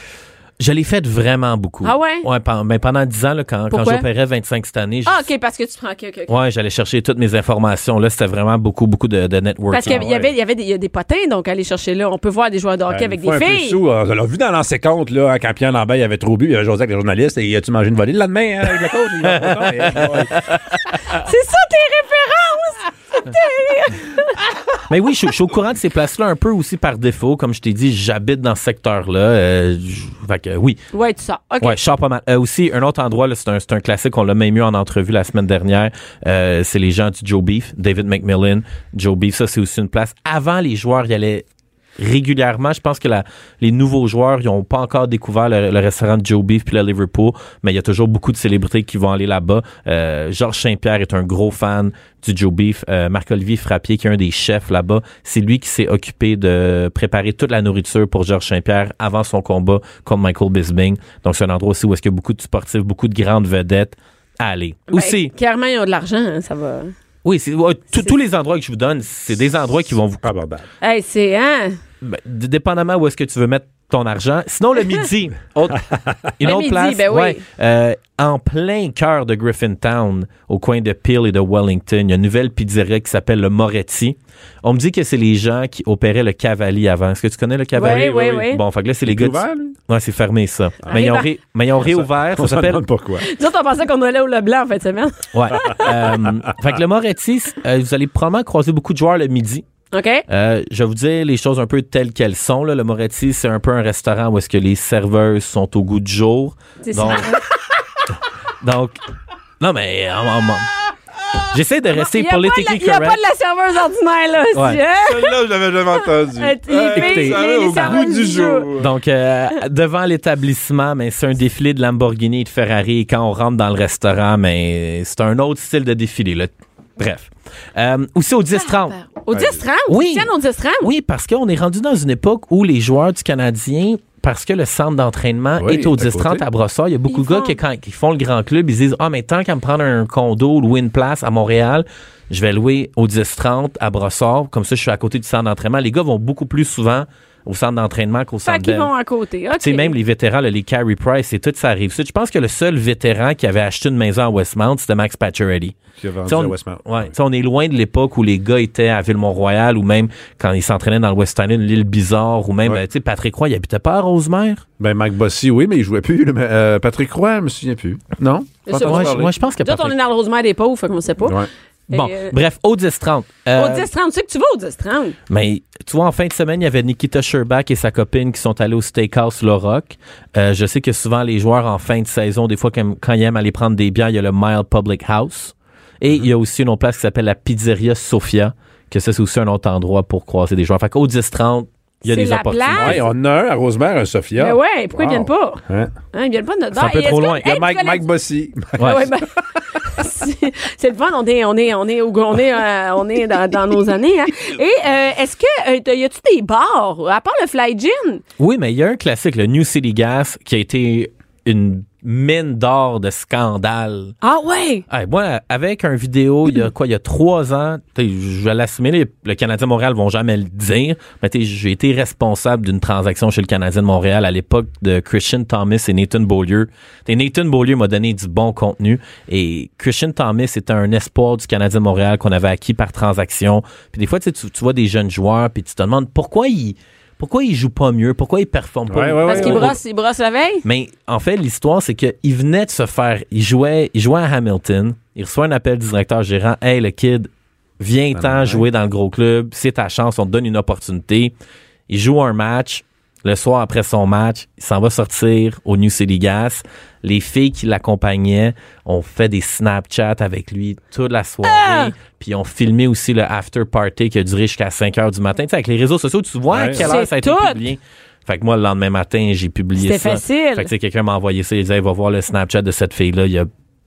Je l'ai fait vraiment beaucoup. Ah ouais? Ouais, pen- ben, pendant 10 ans, là, quand, quand Pourquoi? j'opérais 25 cette année, je- Ah, OK, parce que tu prends... OK, OK, OK. ouais, j'allais chercher toutes mes informations. Là, c'était vraiment beaucoup, beaucoup de, de networking. Parce qu'il y avait, il y avait, il y avait des, il y a des potins, donc aller chercher là. On peut voir des joueurs de hockey Ouais, avec des un peu filles. sous, on l'a vu dans l'ancien compte, là, hein, quand Pierre Lambert il avait trop bu, il y avait José avec les journalistes, et as-tu mangé une volée le lendemain, hein, avec le coach? Il a et-. *laughs* C'est ça tes références! *laughs* Mais oui, je, suis- je suis au courant de ces places-là un peu aussi par défaut. Comme je t'ai dit, j'habite dans ce secteur-là. Euh, fait que oui. Ouais, tu sors. Ouais, je sors pas mal. Euh, aussi, un autre endroit, là, c'est un, c'est un classique, on l'a même eu en entrevue la semaine dernière. Euh, c'est les gens du Joe Beef, David McMillan. Joe Beef, ça, c'est aussi une place. Avant, les joueurs y allaient régulièrement. Je pense que la- les nouveaux joueurs, ils n'ont pas encore découvert le, le restaurant de Joe Beef puis le Liverpool, mais il y a toujours beaucoup de célébrités qui vont aller là-bas. Euh, Georges Saint-Pierre est un gros fan du Joe Beef. Euh, Marc-Olivier Frappier, qui est un des chefs là-bas, c'est lui qui s'est occupé de préparer toute la nourriture pour Georges Saint-Pierre avant son combat contre Michael Bisping. Donc, c'est un endroit aussi où est-ce qu'il y a beaucoup de sportifs, beaucoup de grandes vedettes à aller. Ben, aussi, Clairement, ils ont de l'argent, hein, ça va. Oui, c'est, ouais, tous- les endroits que je vous donne, c'est des endroits qui vont vous Pas abordable. Hey, c'est, hein? ben, dépendamment où est-ce que tu veux mettre ton argent. Sinon, le midi, *laughs* autre- *laughs* une Le autre midi, place, ben oui. ouais, euh, en plein cœur de Griffintown, au coin de Peel et de Wellington, il y a une nouvelle pizzeria qui s'appelle le Moretti. On me dit que c'est les gens qui opéraient le Cavalier avant. Est-ce que tu connais le Cavalier? Oui, oui, oui. Bon, fait que là, c'est les gars... du- ouvert? Ouais, c'est fermé, ça. Ah, mais, ils ont ré- mais ils ont réouvert. On Ça s'appelle... demande pourquoi. Nous autres, on pensait qu'on allait au Leblanc en fin de semaine. Ouais. Euh, *laughs* fait que le Moretti, euh, vous allez probablement croiser beaucoup de joueurs le midi. OK? Euh, je vais vous dire les choses un peu telles qu'elles sont. Là. Le Moretti, c'est un peu un restaurant où est-ce que les serveuses sont au goût du jour. C'est Donc, *laughs* donc non mais j'essaie de rester Il n'y a, pas de la- politically il y a pas correct. de la serveuse ordinaire, là. Ouais. aussi, hein? Celle-là, je l'avais jamais entendu. Euh, écoutez, les- les serveuses du jour. Donc euh, devant l'établissement, mais c'est un défilé de Lamborghini et de Ferrari. Et quand on rentre dans le restaurant, mais c'est un autre style de défilé. là. Bref. Euh, aussi au 10-30. Au 10-30? Oui. Au 10-30? Oui, parce qu'on est rendu dans une époque où les joueurs du Canadien, parce que le centre d'entraînement Oui, est au à côté. 10-30 à Brossard, il y a beaucoup Ils de gars font- qui, quand ils font le grand club, ils se disent Ah, mais tant qu'à me prendre un condo ou louer une place à Montréal, je vais louer au 10-30 à Brossard. Comme ça, je suis à côté du centre d'entraînement. Les gars vont beaucoup plus souvent au centre d'entraînement qu'au Fait centre qu'ils vont à côté. Tu sais, même les vétérans, là, les Carey Price et tout, ça arrive. Je pense que le seul vétéran qui avait acheté une maison à Westmount, c'était Max Pacioretty. Qui a vendu on, à Westmount. ouais, tu sais, on est loin de l'époque où les gars étaient à Ville-Mont-Royal ou même quand ils s'entraînaient dans le West Island, l'île Bizarre ou même, Ouais. euh, tu sais, Patrick Roy, il habitait pas à Rosemère? Ben, Mike Bossy, oui, mais il jouait plus. mais, euh, Patrick Roy, je me souviens plus. Non? Moi, je, pense que autres, on Patrick... est dans le Rosemère des pauvres, fait qu'on sait pas. Ouais. Bon, euh, bref, au 10-30. Euh, Au 10-30, tu sais que tu vas au 10-30. Mais tu vois, en fin de semaine, il y avait Nikita Sherbach et sa copine qui sont allés au Steakhouse Le Rock. Euh, je sais que souvent, les joueurs, en fin de saison, des fois, quand, quand ils aiment aller prendre des bières, il y a le Mile Public House. Et il y a aussi une autre place qui s'appelle la Pizzeria Sofia, que ça, c'est aussi un autre endroit pour croiser des joueurs. Fait qu'au 10-30, il y a C'est des la opportunités. place. Ouais, on a un à Rosemère, un Sophia. Mais ouais, pourquoi ils Wow. viennent pas? Hein? Hein, ils viennent pas de notre C'est un peu trop que- loin. Il y a Mike, Mike Bossy. Ouais. *laughs* C'est le fun, on est, on est, on est, on est, euh, on est dans, nos années. Hein. Et euh, est-ce que euh, y a-tu des bars à part le Fly Gin? Oui, mais il y a un classique, le New City Gas, qui a été une mine d'or de scandale. Ah ouais? Hey, moi, avec un vidéo, il y a *clears throat* quoi, il y a trois ans, je vais l'assumer, les- le Canadien de Montréal vont jamais le dire, mais j'ai été responsable d'une transaction chez le Canadien de Montréal à l'époque de Christian Thomas et Nathan Beaulieu. T'sais, Nathan Beaulieu m'a donné du bon contenu et Christian Thomas était un espoir du Canadien de Montréal qu'on avait acquis par transaction. Puis des fois, tu, tu vois des jeunes joueurs, puis tu te demandes pourquoi ils pourquoi ils jouent pas mieux, pourquoi ils performent pas Ouais, mieux? ouais, Parce ouais. brossent, ils brossent la veille? Mais en fait, l'histoire, c'est qu'il venait de se faire. Il jouait, il jouait à Hamilton. Il reçoit un appel du directeur gérant. Hey, le kid, viens-t'en jouer dans le gros club. C'est ta chance. On te donne une opportunité. Il joue un match. Le soir après son match, il s'en va sortir au New City Gas. Les filles qui l'accompagnaient ont fait des Snapchats avec lui toute la soirée. Puis ont filmé aussi le after party qui a duré jusqu'à 5 heures du matin. Tu sais, avec les réseaux sociaux, tu vois à quelle heure ça a été tout. publié. Fait que moi, le lendemain matin, j'ai publié C'était ça. facile. Fait que quelqu'un m'a envoyé ça. Il disait, va voir le Snapchat de cette fille-là. Il y a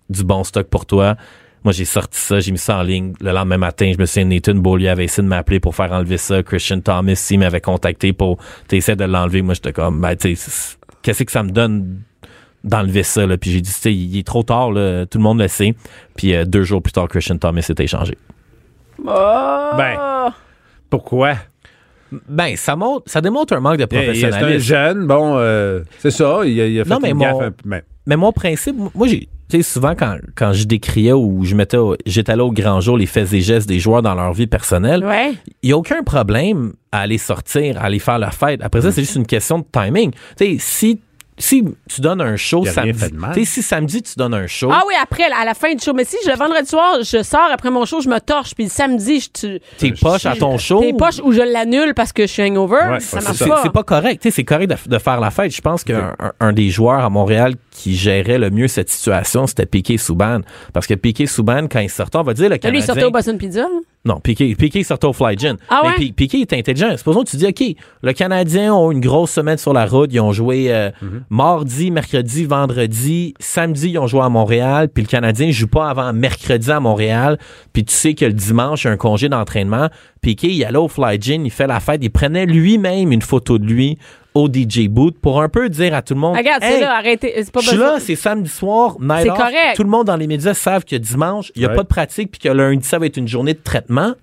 du bon stock pour toi. Moi, j'ai sorti ça, j'ai mis ça en ligne. Le lendemain matin, je me suis Nathan Beaulieu avait essayé de m'appeler pour faire enlever ça. Christian Thomas, s'il m'avait contacté pour essayer de l'enlever. Moi, j'étais comme, ben, tu qu'est-ce que ça me donne d'enlever ça, là? Puis j'ai dit, tu sais, il est trop tard, là. Tout le monde le sait. Puis euh, deux jours plus tard, Christian Thomas s'était échangé. Oh! Ben. Pourquoi? Ben, ça montre, ça démontre un manque de Il- il- C'est un professionnalisme. jeune, bon, euh, c'est ça, il a, il a fait Non, mais une mon- gaffe un peu, mais- Mais mon principe, moi, j'ai, tu sais, souvent quand, quand je décriais ou je mettais, j'étalais au grand jour les faits et gestes des joueurs dans leur vie personnelle, Ouais. il n'y a aucun problème à aller sortir, à aller faire la fête. Après ça, c'est juste une question de timing. Tu sais, si, si tu donnes un show Y a rien samedi, fait de mal. tu sais, si samedi tu donnes un show, Ah oui, après, à la fin du show. Mais si je- le vendredi soir, je sors après mon show, je me torche, puis le samedi, je tu t'es poche à ton show? T'es poche ou je l'annule parce que je suis hangover, Ouais, ça marche pas. c'est pas correct. Tu sais, c'est correct de, de faire la fête. Je pense qu'un un, un des joueurs à Montréal qui gérait le mieux cette situation, c'était Piqué Souban. Parce que Piqué Souban, quand il sortait, on va dire le Là, lui, Canadien... il sortait au Boston Pizza. Non, Piqué, Piqué sortait au Fly Gin. Ah Mais ouais? Piqué est intelligent. Supposons que tu dis, OK, le Canadien ont une grosse semaine sur la route. Ils ont joué euh, Mhm. mardi, mercredi, vendredi. Samedi, ils ont joué à Montréal. Puis le Canadien joue pas avant mercredi à Montréal. Puis tu sais que le dimanche, il y a un congé d'entraînement. Piqué, il allait au Fly Gin, il fait la fête. Il prenait lui-même une photo de lui au DJ booth pour un peu dire à tout le monde, Regarde, Hey, c'est là, arrêtez. C'est pas je suis là, c'est samedi soir, night C'est off. correct. Tout le monde dans les médias savent que dimanche, il n'y a Ouais. pas de pratique, puis que lundi, ça va être une journée de traitement.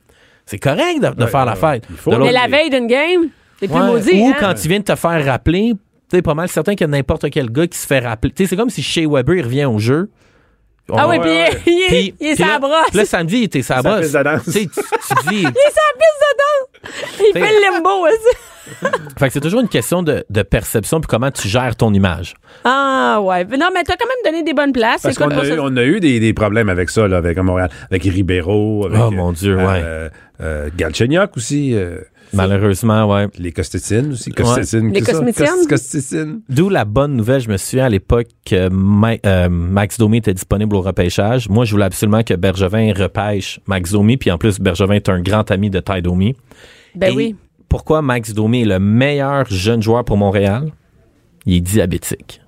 C'est correct de, de Ouais, faire la fête. il faut. Mais la veille d'une game, t'es plus Ouais. maudit. Ou hein? quand tu viens de te faire rappeler, tu sais, pas mal certain qu'il y a n'importe quel gars qui se fait rappeler. Tu sais, c'est comme si Shea Weber, il revient au jeu. Ah oui, puis il, il est- sa brosse. puis Là, samedi, il était sa Sa brosse. piste de danse. Tu sais, tu, tu dis, *laughs* Il est sa piste de danse. Il fait le limbo aussi. *laughs* fait que c'est toujours une question de, de perception puis comment tu gères ton image. Ah ouais. Non, mais t'as quand même donné des bonnes places. Parce Écoute, qu'on a, pour eu, ça- on a eu des, des problèmes avec ça, là, avec Montréal, avec Ribeiro, avec Oh, mon Dieu, ouais. euh, euh, Galchenyuk aussi, euh, Malheureusement, ouais. les Costetines aussi, Costetines, Les tout ça? Cosmétiennes? Cos- Costetines. D'où la bonne nouvelle, je me souviens à l'époque que Ma- euh, Max Domi était disponible au repêchage. Moi, je voulais absolument que Bergevin repêche Max Domi, puis en plus, Bergevin est un grand ami de Ty Domi. Ben Et oui. Pourquoi Max Domi est le meilleur jeune joueur pour Montréal? Il est diabétique.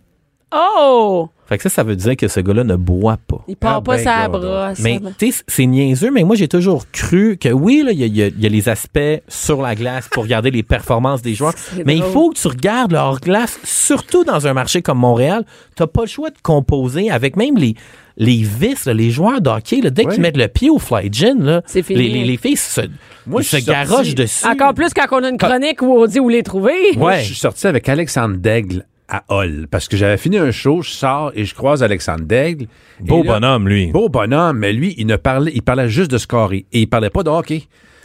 Oh! Fait que ça, ça veut dire que ce gars-là ne boit pas. Il part Ah, pas ben, sa brosse. Mais tu sais, c'est niaiseux, mais moi j'ai toujours cru que oui, là, il y, a- il y a- il y a les aspects sur la glace pour regarder les performances des *laughs* joueurs. Mais il faut que tu regardes le hors-glace, surtout dans un marché comme Montréal. T'as pas le choix de composer avec même les, les vices, là, les joueurs de hockey, là, dès Ouais. qu'ils mettent le pied au fly gin, là, C'est fini. Les, les, les filles se, Moi, se garochent dessus. Encore plus quand on a une chronique où on dit où les trouver. Moi, Ouais. je suis sorti avec Alexandre Daigle à Hall parce que j'avais fini un show, je sors et je croise Alexandre Daigle. Beau là- bonhomme, lui. Beau bonhomme, mais lui, il ne parlait, il parlait juste de scorer et il parlait pas de hockey. *laughs*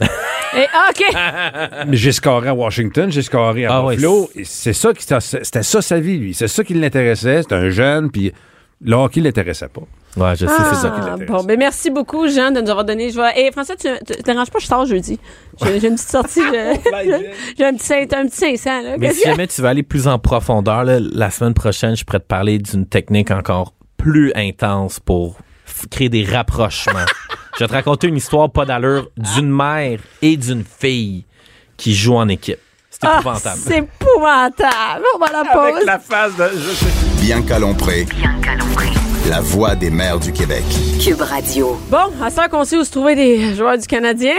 Et, OK. *laughs* Mais j'ai scoré à Washington, j'ai scoré à Ah Buffalo. et c'est ça qui c'était ça sa vie lui, c'est ça qui l'intéressait, c'était un jeune puis le hockey l'intéressait pas. Ouais, je sais, c'est ça. qui Ah, bon, ben merci beaucoup, Jean, de nous avoir donné. Je vais... Et François, tu te déranges pas, je sors jeudi. J'ai j'ai une petite sortie. *laughs* je- *laughs* J'ai un petit, un petit 500. Là. Mais *laughs* si que- jamais tu veux aller plus en profondeur, là, la semaine prochaine, je pourrais te parler d'une technique encore plus intense pour f- créer des rapprochements. je vais te raconter une histoire pas d'allure d'une mère et d'une fille qui jouent en équipe. C'est Ah, épouvantable. c'est épouvantable. On va la pause. la face de Bianca Lompré, Bianca Lompré. La voix des mères du Québec. Cube Radio. Bon, à ça qu'on sait où se trouver des joueurs du Canadien.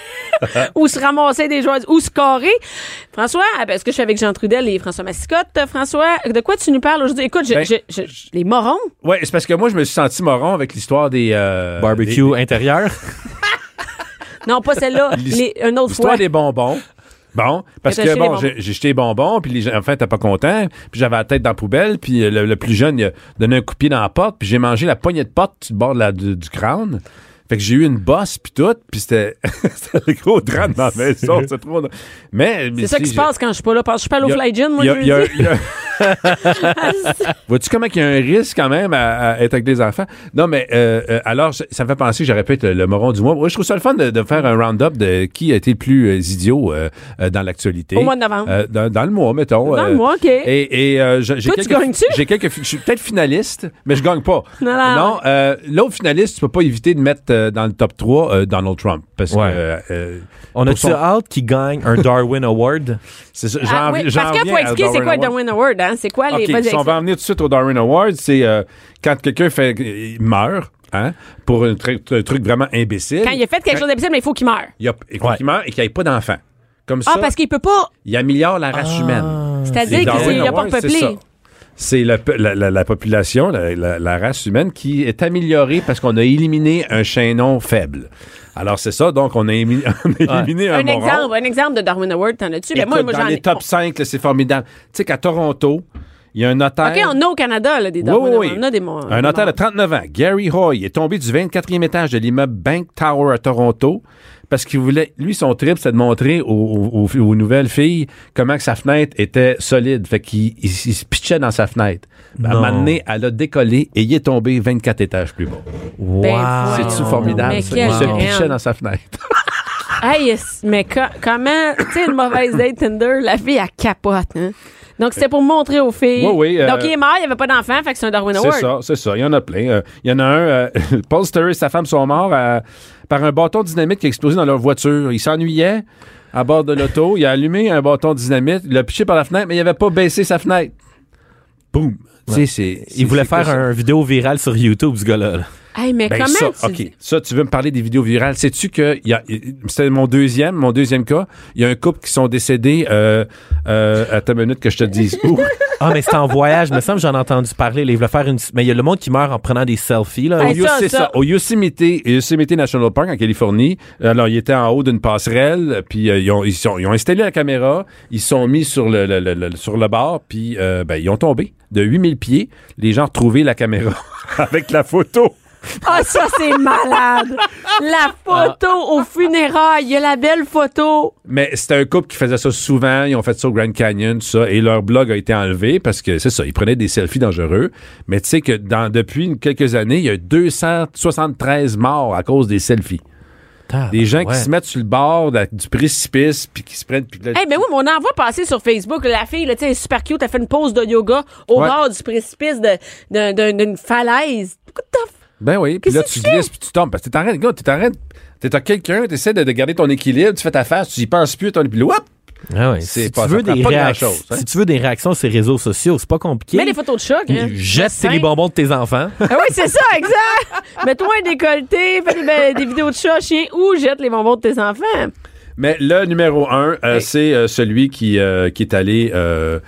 *laughs* où se ramasser des joueurs, du- où se carrer. François, est-ce que je suis avec Jean Trudel et François Massicotte? François, de quoi tu nous parles aujourd'hui? Écoute, je- Ben, je- je- les morons? Ouais, c'est parce que moi je me suis senti moron avec l'histoire des euh, Barbecue des- intérieur. *laughs* Non, pas celle-là. Un autre L'histoire fois. des bonbons. Bon, parce que bon, j'ai jeté les bonbons, puis les enfants étaient pas contents, puis j'avais la tête dans la poubelle, puis euh, le, le plus jeune, il a donné un coup de pied dans la porte, puis j'ai mangé la poignée de porte le bord de la- du, du crâne. Fait que j'ai eu une bosse, puis tout, puis c'était *laughs* c'était le gros drame dans la *laughs* maison. C'est trop... Mais... C'est ça qui se passe quand je suis pas là. Parce que je suis pas allé au Fly Gin, moi, il *laughs* Vois-tu comment il y a un risque quand même à, à être avec des enfants? Non, mais euh, euh, alors, ça me fait penser que j'aurais pu être le, moron du mois. Moi, je trouve ça le fun de, de faire un round-up de qui a été le plus euh, idiot euh, dans l'actualité. Au mois de novembre. Euh, dans, dans le mois, mettons. Dans euh, le mois, OK. Et, et euh, je- j'ai quelques, gagnes-tu? j'ai quelques, je suis peut-être finaliste, mais je gagne pas. *laughs* Non, non. euh, l'autre finaliste, tu peux pas éviter de mettre euh, dans le top 3 euh, Donald Trump. Parce Ouais. que On pour a-tu son- hâte qu'il gagne un Darwin Award? c'est ça, Ah, oui, j'en parce faut à expliquer c'est quoi le Darwin Darwin Award, hein? C'est quoi les. OK, vas-y, si on va en venir tout de suite au Darwin Award, c'est euh, quand quelqu'un fait il meurt hein, pour un, tru- un truc vraiment imbécile. Quand il a fait quelque chose d'impossible, mais il faut qu'il meure. il, a, il faut Ouais. qu'il meure et qu'il n'y ait pas d'enfant. Comme ça, Ah, parce qu'il peut pas. il améliore la race humaine. C'est-à-dire qu'il Darwin il a pas Awards, c'est pe- la, la- la population, la, la- la race humaine qui est améliorée parce qu'on a éliminé un chaînon faible. Alors c'est ça, donc on a, émi- *laughs* on a éliminé un, Un moron. exemple, un exemple de Darwin Award, t'en as-tu? Ben, moi, moi, dans les ai. top 5, là, c'est formidable. Tu sais qu'à Toronto, il y a un notaire... OK, on a au Canada, là, des Darwin oui, oui. On a des mo- Un notaire de morts. 39 ans, Gary Hoy, est tombé du 24e étage de l'immeuble Bank Tower à Toronto parce qu'il voulait, lui, son trip, c'est de montrer aux, aux- aux- aux nouvelles filles comment que sa fenêtre était solide. Fait qu'il il- il se pitchait dans sa fenêtre. À un moment donné, elle a décollé et il est tombé 24 étages plus bas. Wow. Ben, C'est-tu voyons. formidable? Ça? Il se pitchait dans sa fenêtre. Hey, mais co- comment, *coughs* tu sais, une mauvaise date Tinder, la fille, elle capote, hein? Donc, c'était pour montrer aux filles. Oui, oui, euh, Donc, il est mort, il n'y avait pas d'enfant, fait que c'est un Darwin C'est Award. ça, c'est ça. Il y en a plein. Euh, Il y en a un, euh, *laughs* Paul Sturry et sa femme sont morts euh, par un bâton de dynamite qui a explosé dans leur voiture. Ils s'ennuyaient à bord de l'auto. Il a allumé un bâton de dynamite, il l'a piché par la fenêtre, mais il n'avait pas baissé sa fenêtre. Boum. Tu sais, c'est- c'est- Il voulait c'est faire ça? un vidéo virale sur YouTube, ce gars-là. là. Hey, mais Ben, comment ça, tu OK. Ça, tu veux me parler des vidéos virales. Sais-tu que il y a- c'était mon deuxième, mon deuxième cas. Il y a un couple qui sont décédés, euh, euh, attends une minute que je te dise où. *laughs* Ah, mais c'est en voyage. me semble que j'en ai entendu parler. là. Il voulait faire une... Mais il y a le monde qui meurt en prenant des selfies. Là. Hey, Au ça, c'est ça. ça. Au Yosemite, Yosemite National Park en Californie. Alors, ils étaient en haut d'une passerelle, puis euh, ils, ont, ils, sont- ils ont installé la caméra, ils se sont mis sur le, le- le- le- sur le bord, puis euh, ben, ils ont tombé de 8000 pieds. Les gens ont retrouvé la caméra *laughs* avec la photo. Ah, ça, c'est malade! La photo au funérailles, il y a la belle photo. Mais c'était un couple qui faisait ça souvent. Ils ont fait ça au Grand Canyon, tout ça. Et leur blog a été enlevé parce que c'est ça, ils prenaient des selfies dangereux. Mais tu sais que dans, depuis quelques années, il y a 273 morts à cause des selfies. Ah, Des gens ouais. qui se mettent sur le bord de du précipice puis qui se prennent. Eh ben oui, mais on en voit passer sur Facebook. La fille, tu sais, elle est super cute, elle fait une pause de yoga au Ouais. bord du précipice de- d'un- d'un- d'une falaise. What the f- Ben oui, puis là, tu tu glisses puis tu tombes. Parce que t'es en train, gars, t'es en train, t'es à quelqu'un, t'essaies de, de garder ton équilibre, tu fais ta face, tu y penses plus, ton whoop! Ah ouais. C'est Si, pas- tu veux des pas réactions, grand-chose, hein. si tu veux des réactions sur les réseaux sociaux, c'est pas compliqué. Mets des photos de choc. Hein. Jette C'est les bonbons de tes enfants. Ah oui, c'est ça, exact. Mets-toi un décolleté, fais des, vidéos de chat, chien ou jette les bonbons de tes enfants. Mais le numéro un, euh, Hey. c'est euh, celui qui, euh, qui est allé euh,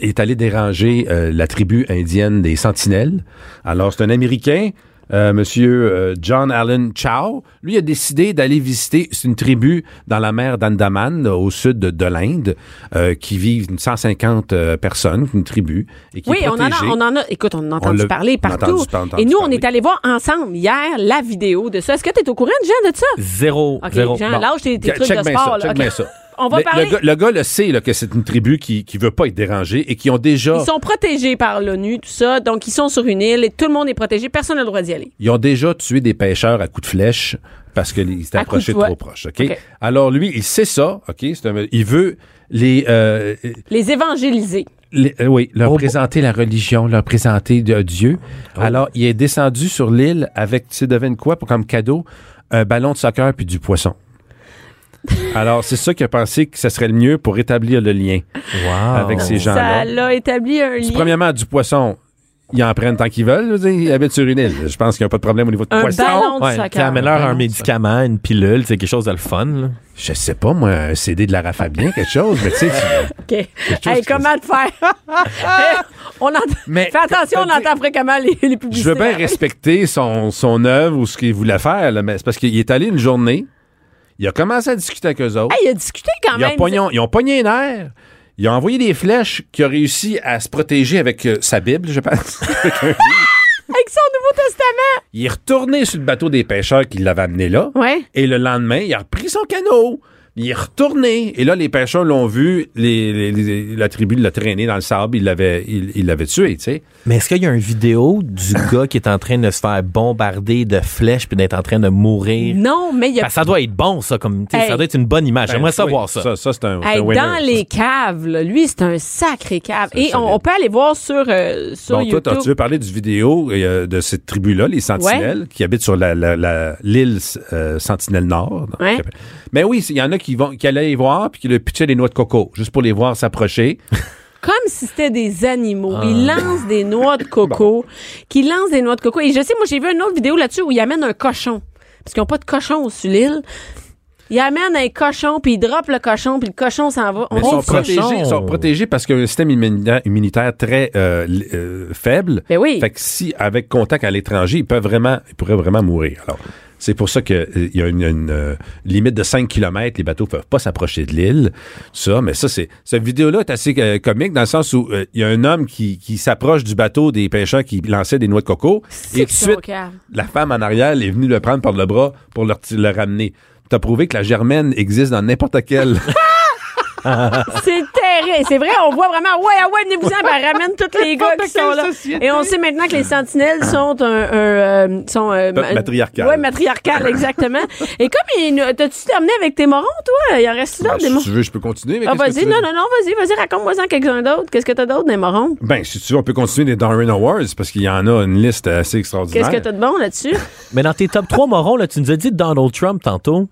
est allé déranger euh, la tribu indienne des Sentinelles. Alors, c'est un Américain, euh, Monsieur euh, John Allen Chow. Lui a décidé d'aller visiter c'est une tribu dans la mer d'Andaman, au sud de, de l'Inde, euh, qui vivent une 150 euh, personnes, une tribu, et qui Oui, est on en, a, on en a. Écoute, on en a entendu parler on a partout. entendu- entendu Et nous, on est allé voir ensemble hier la vidéo de ça. Est-ce que tu es au courant, Jean, de ça? Zéro. OK, zéro. Jean, Bon. lâche tes, tes Check trucs de sport. ça, là. check OK. bien ça. On va le, parler. le gars, le gars le sait là, que c'est une tribu qui qui veut pas être dérangée et qui ont déjà Ils sont protégés par l'ONU, tout ça. Donc, ils sont sur une île et tout le monde est protégé. Personne n'a le droit d'y aller. Ils ont déjà tué des pêcheurs à coups de flèche parce qu'ils s'étaient approchés trop proches. OK? OK. Alors, lui, il sait ça. OK? C'est un- il veut les, euh, Les évangéliser. les- euh, oui, leur Oh, présenter la religion, leur présenter de- Dieu. Alors, il est descendu sur l'île avec, tu sais, devine quoi, pour, comme cadeau, un ballon de soccer puis du poisson. *laughs* Alors, c'est ça qu'il a pensé que ce serait le mieux pour rétablir le lien Wow. avec ces Ça gens-là. l'a établi un lien. Premièrement, du poisson, ils en prennent tant qu'ils veulent. je veux dire, Ils habitent sur une île. Je pense qu'il n'y a pas de problème au niveau de Un poisson. ballon de Ouais, soccer. amènes-leur un de médicament, une pilule, c'est quelque chose de le fun. là. Je sais pas, moi, un CD de Lara Fabien, quelque chose, mais tu sais, tu- *laughs* OK. chose Hey, qui- comment te faire? *laughs* on entend... Mais- Fais attention, on entend fréquemment les, les je publicités. veux bien respecter son, son œuvre ou ce qu'il voulait faire, là, mais c'est parce qu'il est allé une journée, il a commencé à discuter avec eux autres, il a discuté quand même. pogné, ils ont pogné un air, il a envoyé des flèches qui a réussi à se protéger avec euh, sa Bible, je pense. Avec un livre. Avec son Nouveau Testament. il est retourné sur le bateau des pêcheurs qui l'avaient amené là. Ouais. Et le lendemain, il a repris son canot. Il est retourné. Et là, les pêcheurs l'ont vu. Les, les- les- la tribu l'a traîné dans le sable. Il l'avait, il, il l'avait tué, tu sais. Mais est-ce qu'il y a une vidéo du *coughs* gars qui est en train de se faire bombarder de flèches puis d'être en train de mourir? Non, mais il y a ça doit être bon, ça. Comme, Hey. Ça doit être une bonne image. J'aimerais Ben, savoir oui, ça. Ça, ça, c'est un, c'est Hey, un winner, dans ça. les caves, là, lui, c'est un sacré cave. Et on, peut aller voir sur, euh, sur Bon, toi, YouTube. tu veux parler du vidéo euh, de cette tribu-là, les Sentinelles, qui habitent sur la, la- la- l'île euh, Sentinelle Nord. Donc, Ouais. Mais oui, il y en a qui vont, qui allaient les voir puis qui le pitchaient des noix de coco, juste pour les voir s'approcher. *laughs* Comme si c'était des animaux. Ah. Ils lancent des noix de coco. Qui lancent des noix de coco. Et je sais, moi, j'ai vu une autre vidéo là-dessus où ils amènent un cochon. Parce qu'ils n'ont pas de cochon sur l'île. Il amène un cochon, puis il drop le cochon, puis le cochon s'en va. Mais On ils sont protégés, ils sont protégés parce qu'il y a un système immunitaire, très euh, euh, faible. Ben oui. Fait que si, avec contact à l'étranger, ils peuvent vraiment, ils pourraient vraiment mourir. Alors, c'est pour ça qu'il y a une, une, euh, limite de 5 km. Les bateaux peuvent pas s'approcher de l'île. Ça, mais ça, c'est, cette vidéo-là est assez euh, comique dans le sens où euh, il y a un homme qui, qui s'approche du bateau des pêcheurs qui lançaient des noix de coco. Et tout de suite, la femme en arrière est venue le prendre par le bras pour le, le ramener. T'as prouvé que la germaine existe dans n'importe quel. *laughs* *laughs* C'est terrible. C'est vrai, on voit vraiment, ouais, ah ouais, venez-vous-en, ben, ramène tous les gars qui sont là. Et on sait maintenant que les sentinelles sont un, un, euh, sont, euh, Peuple matriarcal. Ouais, matriarcal, exactement. Et comme t'as-tu terminé avec tes morons, toi? Il en reste d'autres, Ben, des si morons? tu veux, je peux continuer. Mais Ah, vas-y, non, non, non, vas-y, vas-y, raconte-moi-en quelques-uns d'autres. Qu'est-ce que t'as d'autre, des morons? Ben, si tu veux, on peut continuer des Darwin Awards parce qu'il y en a une liste assez extraordinaire. Qu'est-ce que t'as de bon là-dessus? Mais dans tes top 3 morons, là, tu nous as dit Donald Trump tantôt.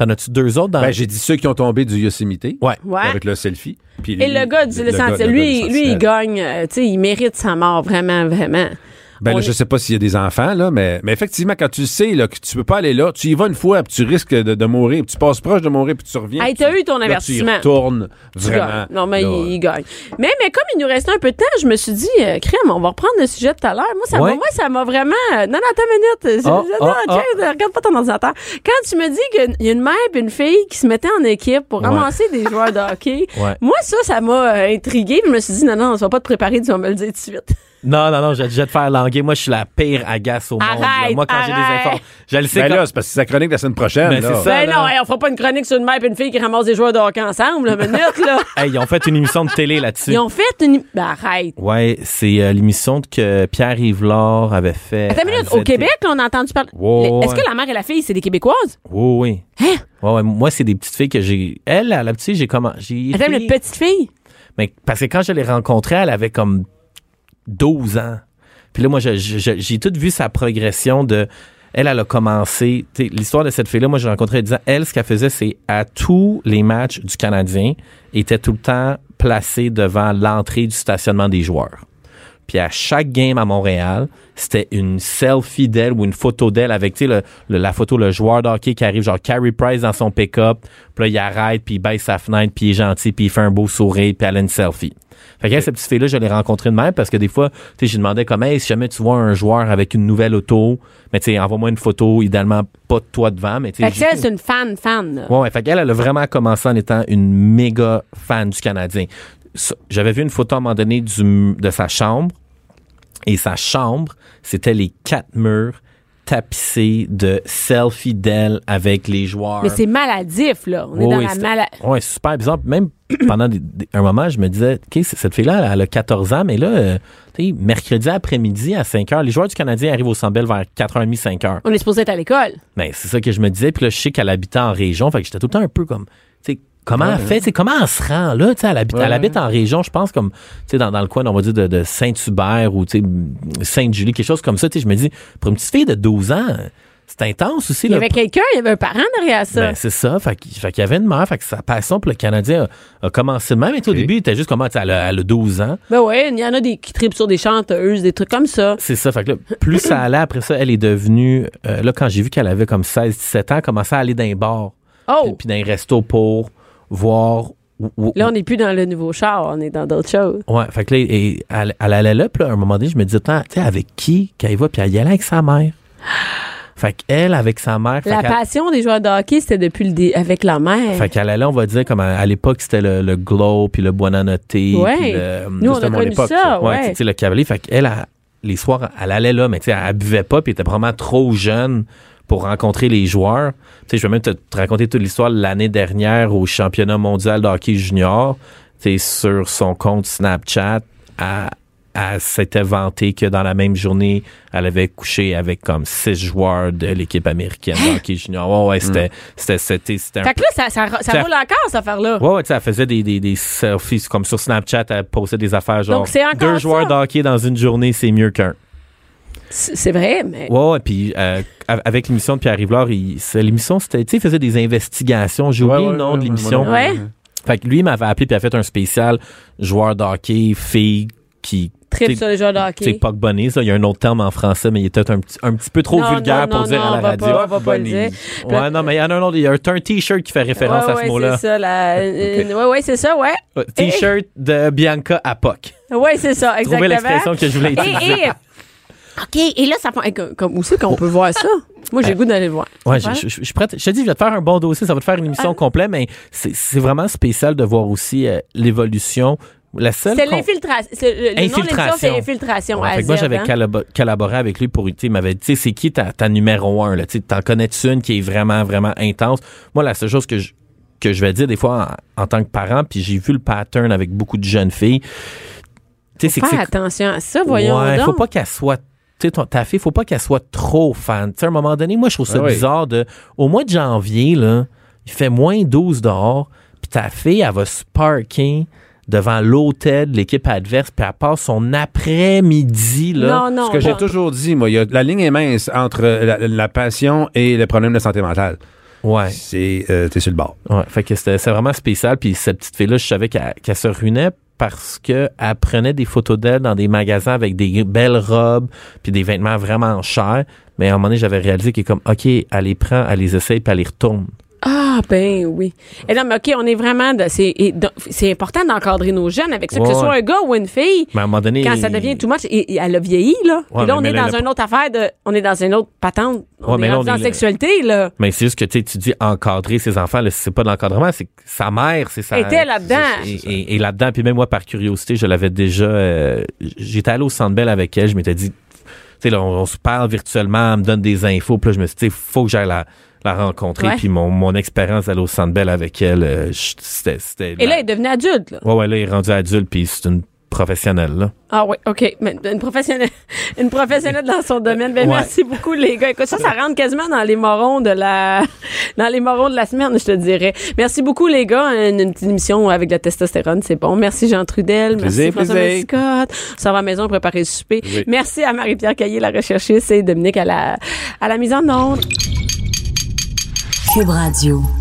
T'en as-tu deux autres dans Ben, j'ai dit ceux qui ont tombé du Yosemite. Ouais. Ouais. Avec le selfie. Puis Et le gars du le lui, lui, il gagne, euh, tu sais, il mérite sa mort, vraiment, vraiment. Ben, là, est- je sais pas s'il y a des enfants, là, mais, mais effectivement, quand tu sais là, que tu peux pas aller là, tu y vas une fois, puis tu risques de, de mourir, puis tu passes proche de mourir, puis tu reviens. Hey, t'as eu ton avertissement. Tu Tu vraiment. Non, mais Là, il, il gagne. Mais, mais comme il nous restait un peu de temps, je me suis dit, euh, crème, on va reprendre le sujet de tout à l'heure. Moi, ça Ouais. m'a, moi, ça m'a vraiment. euh, Non, non, attends une minute. Je- Ah, je- non, ah, tiens, regarde pas ton ordinateur. Quand tu me dis qu'il y a une mère et une fille qui se mettaient en équipe pour Ouais. ramasser des joueurs de hockey, *laughs* Ouais. moi, ça, ça m'a euh, intrigué. Je me suis dit, non, non, on va pas te préparer, tu vas me le dire tout de suite. Non, non, non, je je vais te faire languer. Moi, je suis la pire agace au monde. Arrête, là. Moi, quand j'ai des arrête. informations. Je le sais Ben quand- là, c'est parce que c'est sa chronique de la semaine prochaine. Ben, là. c'est ça. Ben là. non, hey, on fera pas une chronique sur une mère et une fille qui ramassent des joueurs de hockey ensemble, là, minute, là. *laughs* Hey, ils ont fait une émission de télé là-dessus. Ils ont fait une. Ben arrête. Ouais, c'est euh, l'émission que Pierre-Yves Laure avait fait. Attends une minute, à au ZT. Québec, là, on a entendu parler. Ouais, Les- Est-ce ouais. que la mère et la fille, c'est des Québécoises? Oui, oui. Hein? Ouais, ouais, moi, c'est des petites filles que j'ai. Elle, à la petite, j'ai comment. J'ai Attends, une petite fille? Mais parce que quand je l'ai rencontrée, elle avait comme 12 ans. Puis là, moi, j'ai tout vu sa progression de. Elle, elle a commencé. L'histoire de cette fille-là, moi, je l'ai rencontrée, elle disait, elle, ce qu'elle faisait, c'est à tous les matchs du Canadien, était tout le temps placée devant l'entrée du stationnement des joueurs. Puis à chaque game à Montréal, c'était une selfie d'elle ou une photo d'elle avec, tu sais, le- le- la photo, le joueur de hockey qui arrive, genre Carey Price dans son pick-up. Puis là, il arrête, puis il baisse sa fenêtre, puis il est gentil, puis il fait un beau sourire, puis elle a une selfie. Fait que cette petite fille-là, je l'ai rencontrée de même parce que des fois, tu sais, je lui demandais comme, hey, si jamais tu vois un joueur avec une nouvelle auto, mais tu sais, envoie-moi une photo, idéalement pas de toi devant, mais tu Fait sais. que j'ai- elle, c'est une fan, fan. là. Ouais, ouais. Fait qu'elle, elle a vraiment commencé en étant une méga fan du Canadien. J'avais vu une photo à un moment donné du, de sa chambre. Et sa chambre, c'était les quatre murs tapissés de selfies d'elle avec les joueurs. Mais c'est maladif, là. On est Oui, dans oui, la maladie. C'est super bizarre. Même *clears throat* pendant des- des- un moment, je me disais, OK, cette fille-là, elle, a 14 ans, mais là, euh, tu sais, mercredi après-midi à 5 h, les joueurs du Canadien arrivent au Sambel vers 4h30, 5 h. On est supposé être à l'école. Ben, c'est ça que je me disais. Puis là, je sais qu'elle habitait en région. Fait que j'étais tout le temps un peu comme, tu sais, comment elle fait? Tu sais, comment elle se rend là? Elle habite, Ouais. elle habite en région, je pense, comme, dans, dans le coin, on va dire, de, de Saint-Hubert ou, Sainte-Julie, quelque chose comme ça. Je me dis, pour une petite fille de 12 ans, c'est intense aussi. Il y là. avait quelqu'un, il y avait un parent derrière ça. Ben, c'est ça. Fait qu'il fait qu'il y avait une mère. Fait que sa passion pour le Canadien a, a commencé de même. Au début, il était juste comme, tu sais, elle a, elle a 12 ans. Ben ouais, il y en a des qui tripent sur des chanteuses, des trucs comme ça. C'est ça. Fait que là, plus ça allait, après ça, elle est devenue, euh, là, quand j'ai vu qu'elle avait comme 16, 17 ans, elle commençait à aller dans les bars. Oh! puis dans les restos pour voir. où- Là, on n'est plus dans le nouveau char, on est dans d'autres choses. Ouais, fait que là, et elle, elle allait là, puis là, à un moment donné, je me disais, attends, tu sais, avec qui qu'elle va, puis elle y allait avec sa mère. Fait qu'elle, avec sa mère, La passion des joueurs de hockey, c'était depuis le dé- avec la mère. fait qu'elle allait, on va dire, comme à, à l'époque, c'était le, le Glow, puis le Buonanotte, puis Ouais. le... Nous, on c'était a mon connu époque, ça, Ouais, ouais. tu sais, le cavalier. Fait qu'elle, elle, les soirs, elle allait là, mais tu sais, elle buvait pas, puis elle était vraiment trop jeune pour rencontrer les joueurs. Tu sais, je vais même te, te raconter toute l'histoire l'année dernière au championnat mondial de hockey junior. Tu sais, sur son compte Snapchat, elle, elle s'était vantée que dans la même journée, elle avait couché avec comme six joueurs de l'équipe américaine de hockey junior. Ouais, ouais, c'était, c'était, c'était, c'était Fait que là, ça, ça, ça Ça- roule encore, cette affaire-là. Ouais, ouais, elle faisait des, des, des selfies comme sur Snapchat, elle postait des affaires genre Donc, c'est encore deux joueurs de hockey dans une journée, c'est mieux qu'un. C'est c'est vrai, mais. Ouais, ouais, puis euh, av- avec l'émission de Pierre c'est- l'émission c'était, tu sais, il faisait des investigations. J'ai oublié Ouais, le nom ouais, de l'émission. ouais, Ouais. Fait que lui, il m'avait appelé puis il a fait un spécial joueur de hockey, fille qui Trip sur les joueurs de tu sais, hockey. pas bunny, ça, il y a un autre terme en français, mais il était un petit, un petit peu trop Non, vulgaire non, pour non, dire non, à la on va radio. pas- on va pas le dire. Ouais, non, mais il y en a un autre, il y a un, t-shirt qui fait référence ouais, à ce ouais, mot-là. c'est ça. La, *laughs* une- ouais, ouais, c'est ça, ouais. T-shirt de Bianca Apoc. Ouais, c'est ça, Trouvez exactement. l'expression que je voulais utiliser. Et, et, OK, et là, ça prend. Comme, comme- où c'est qu'on peut voir ça? Moi, j'ai le goût d'aller le voir. Ouais, je, je- je suis prête. Je te dis, je vais te faire un bon dossier. Ça va te faire une émission Ah. complète, mais c'est vraiment spécial de voir aussi euh, l'évolution. La seule. C'est l'infiltration. Le, Infiltration. c'est Infiltration. Ouais, à fait que moi, j'avais hein. collabo- collaboré avec lui pour, il m'avait dit, c'est qui ta, ta numéro un, t'en connais-tu une qui est vraiment, vraiment intense? Moi, la seule chose que je, que je vais dire des fois en, en tant que parent, puis j'ai vu le pattern avec beaucoup de jeunes filles. Que Faire attention à ça, voyons ouais, donc. faut pas qu'elle soit sais, ta fille, faut pas qu'elle soit trop fan. Tu sais, à un moment donné, moi, je trouve ça Ah oui. bizarre de, au mois de janvier, là, il fait moins 12 dehors, puis ta fille, elle va se parker devant l'hôtel de l'équipe adverse, puis elle passe son après-midi, là. Non, non. Ce que j'ai non. toujours dit, moi, il y a- la ligne est mince entre la, la passion et le problème de santé mentale. Ouais. C'est, euh, t'es sur le bord. Ouais, fait que c'est vraiment spécial. Puis cette petite fille-là, je savais qu'elle qu'elle se ruinait parce que elle prenait des photos d'elle dans des magasins avec des belles robes puis des vêtements vraiment chers. Mais à un moment donné, j'avais réalisé qu'elle est comme, OK, elle les prend, elle les essaye puis elle les retourne. Ah, ben oui. Et non, mais OK, on est vraiment. de- C'est c'est important d'encadrer nos jeunes avec ça, que ce soit un gars ou une fille. Mais à un moment donné... Quand ça devient too much, et, et elle a vieilli, là. Ouais, et là, on est dans une autre affaire de. On est dans une autre patente. On Ouais, est là, on est là. sexualité, là. Mais c'est juste que tu dis encadrer ses enfants, là, c'est pas de l'encadrement, c'est que sa mère, c'est ça. Était là-dedans. Et, là-dedans, puis même moi, par curiosité, je l'avais déjà. euh, J'étais allé au Centre Bell avec elle, je m'étais dit, tu sais, là, on, on se parle virtuellement, elle me donne des infos, puis là, je me suis dit, faut que j'aille la, la rencontrer, puis mon, mon expérience d'aller au Centre Bell avec elle, euh, c'était. Et là, elle est devenue adulte, là. Ouais, ouais, là, il est rendu adulte, puis c'est une professionnelle, là. Ah oui, OK. Mais une professionnelle, *laughs* une professionnelle dans son domaine. Ben, Ouais. Merci beaucoup, les gars. Écoute, ça, ça rentre quasiment dans les morons de la, *laughs* dans les morons de la semaine, je te dirais. Merci beaucoup, les gars. Une, une petite émission avec de la testostérone, c'est bon. Merci, Jean Trudel. Plaisir, merci, François plaisir. Mascotte. Ça va à la maison préparer le souper. Oui. Merci à Marie-Pierre Caillé, la recherchiste, et Dominique à la, à la mise en onde. Cube Radio.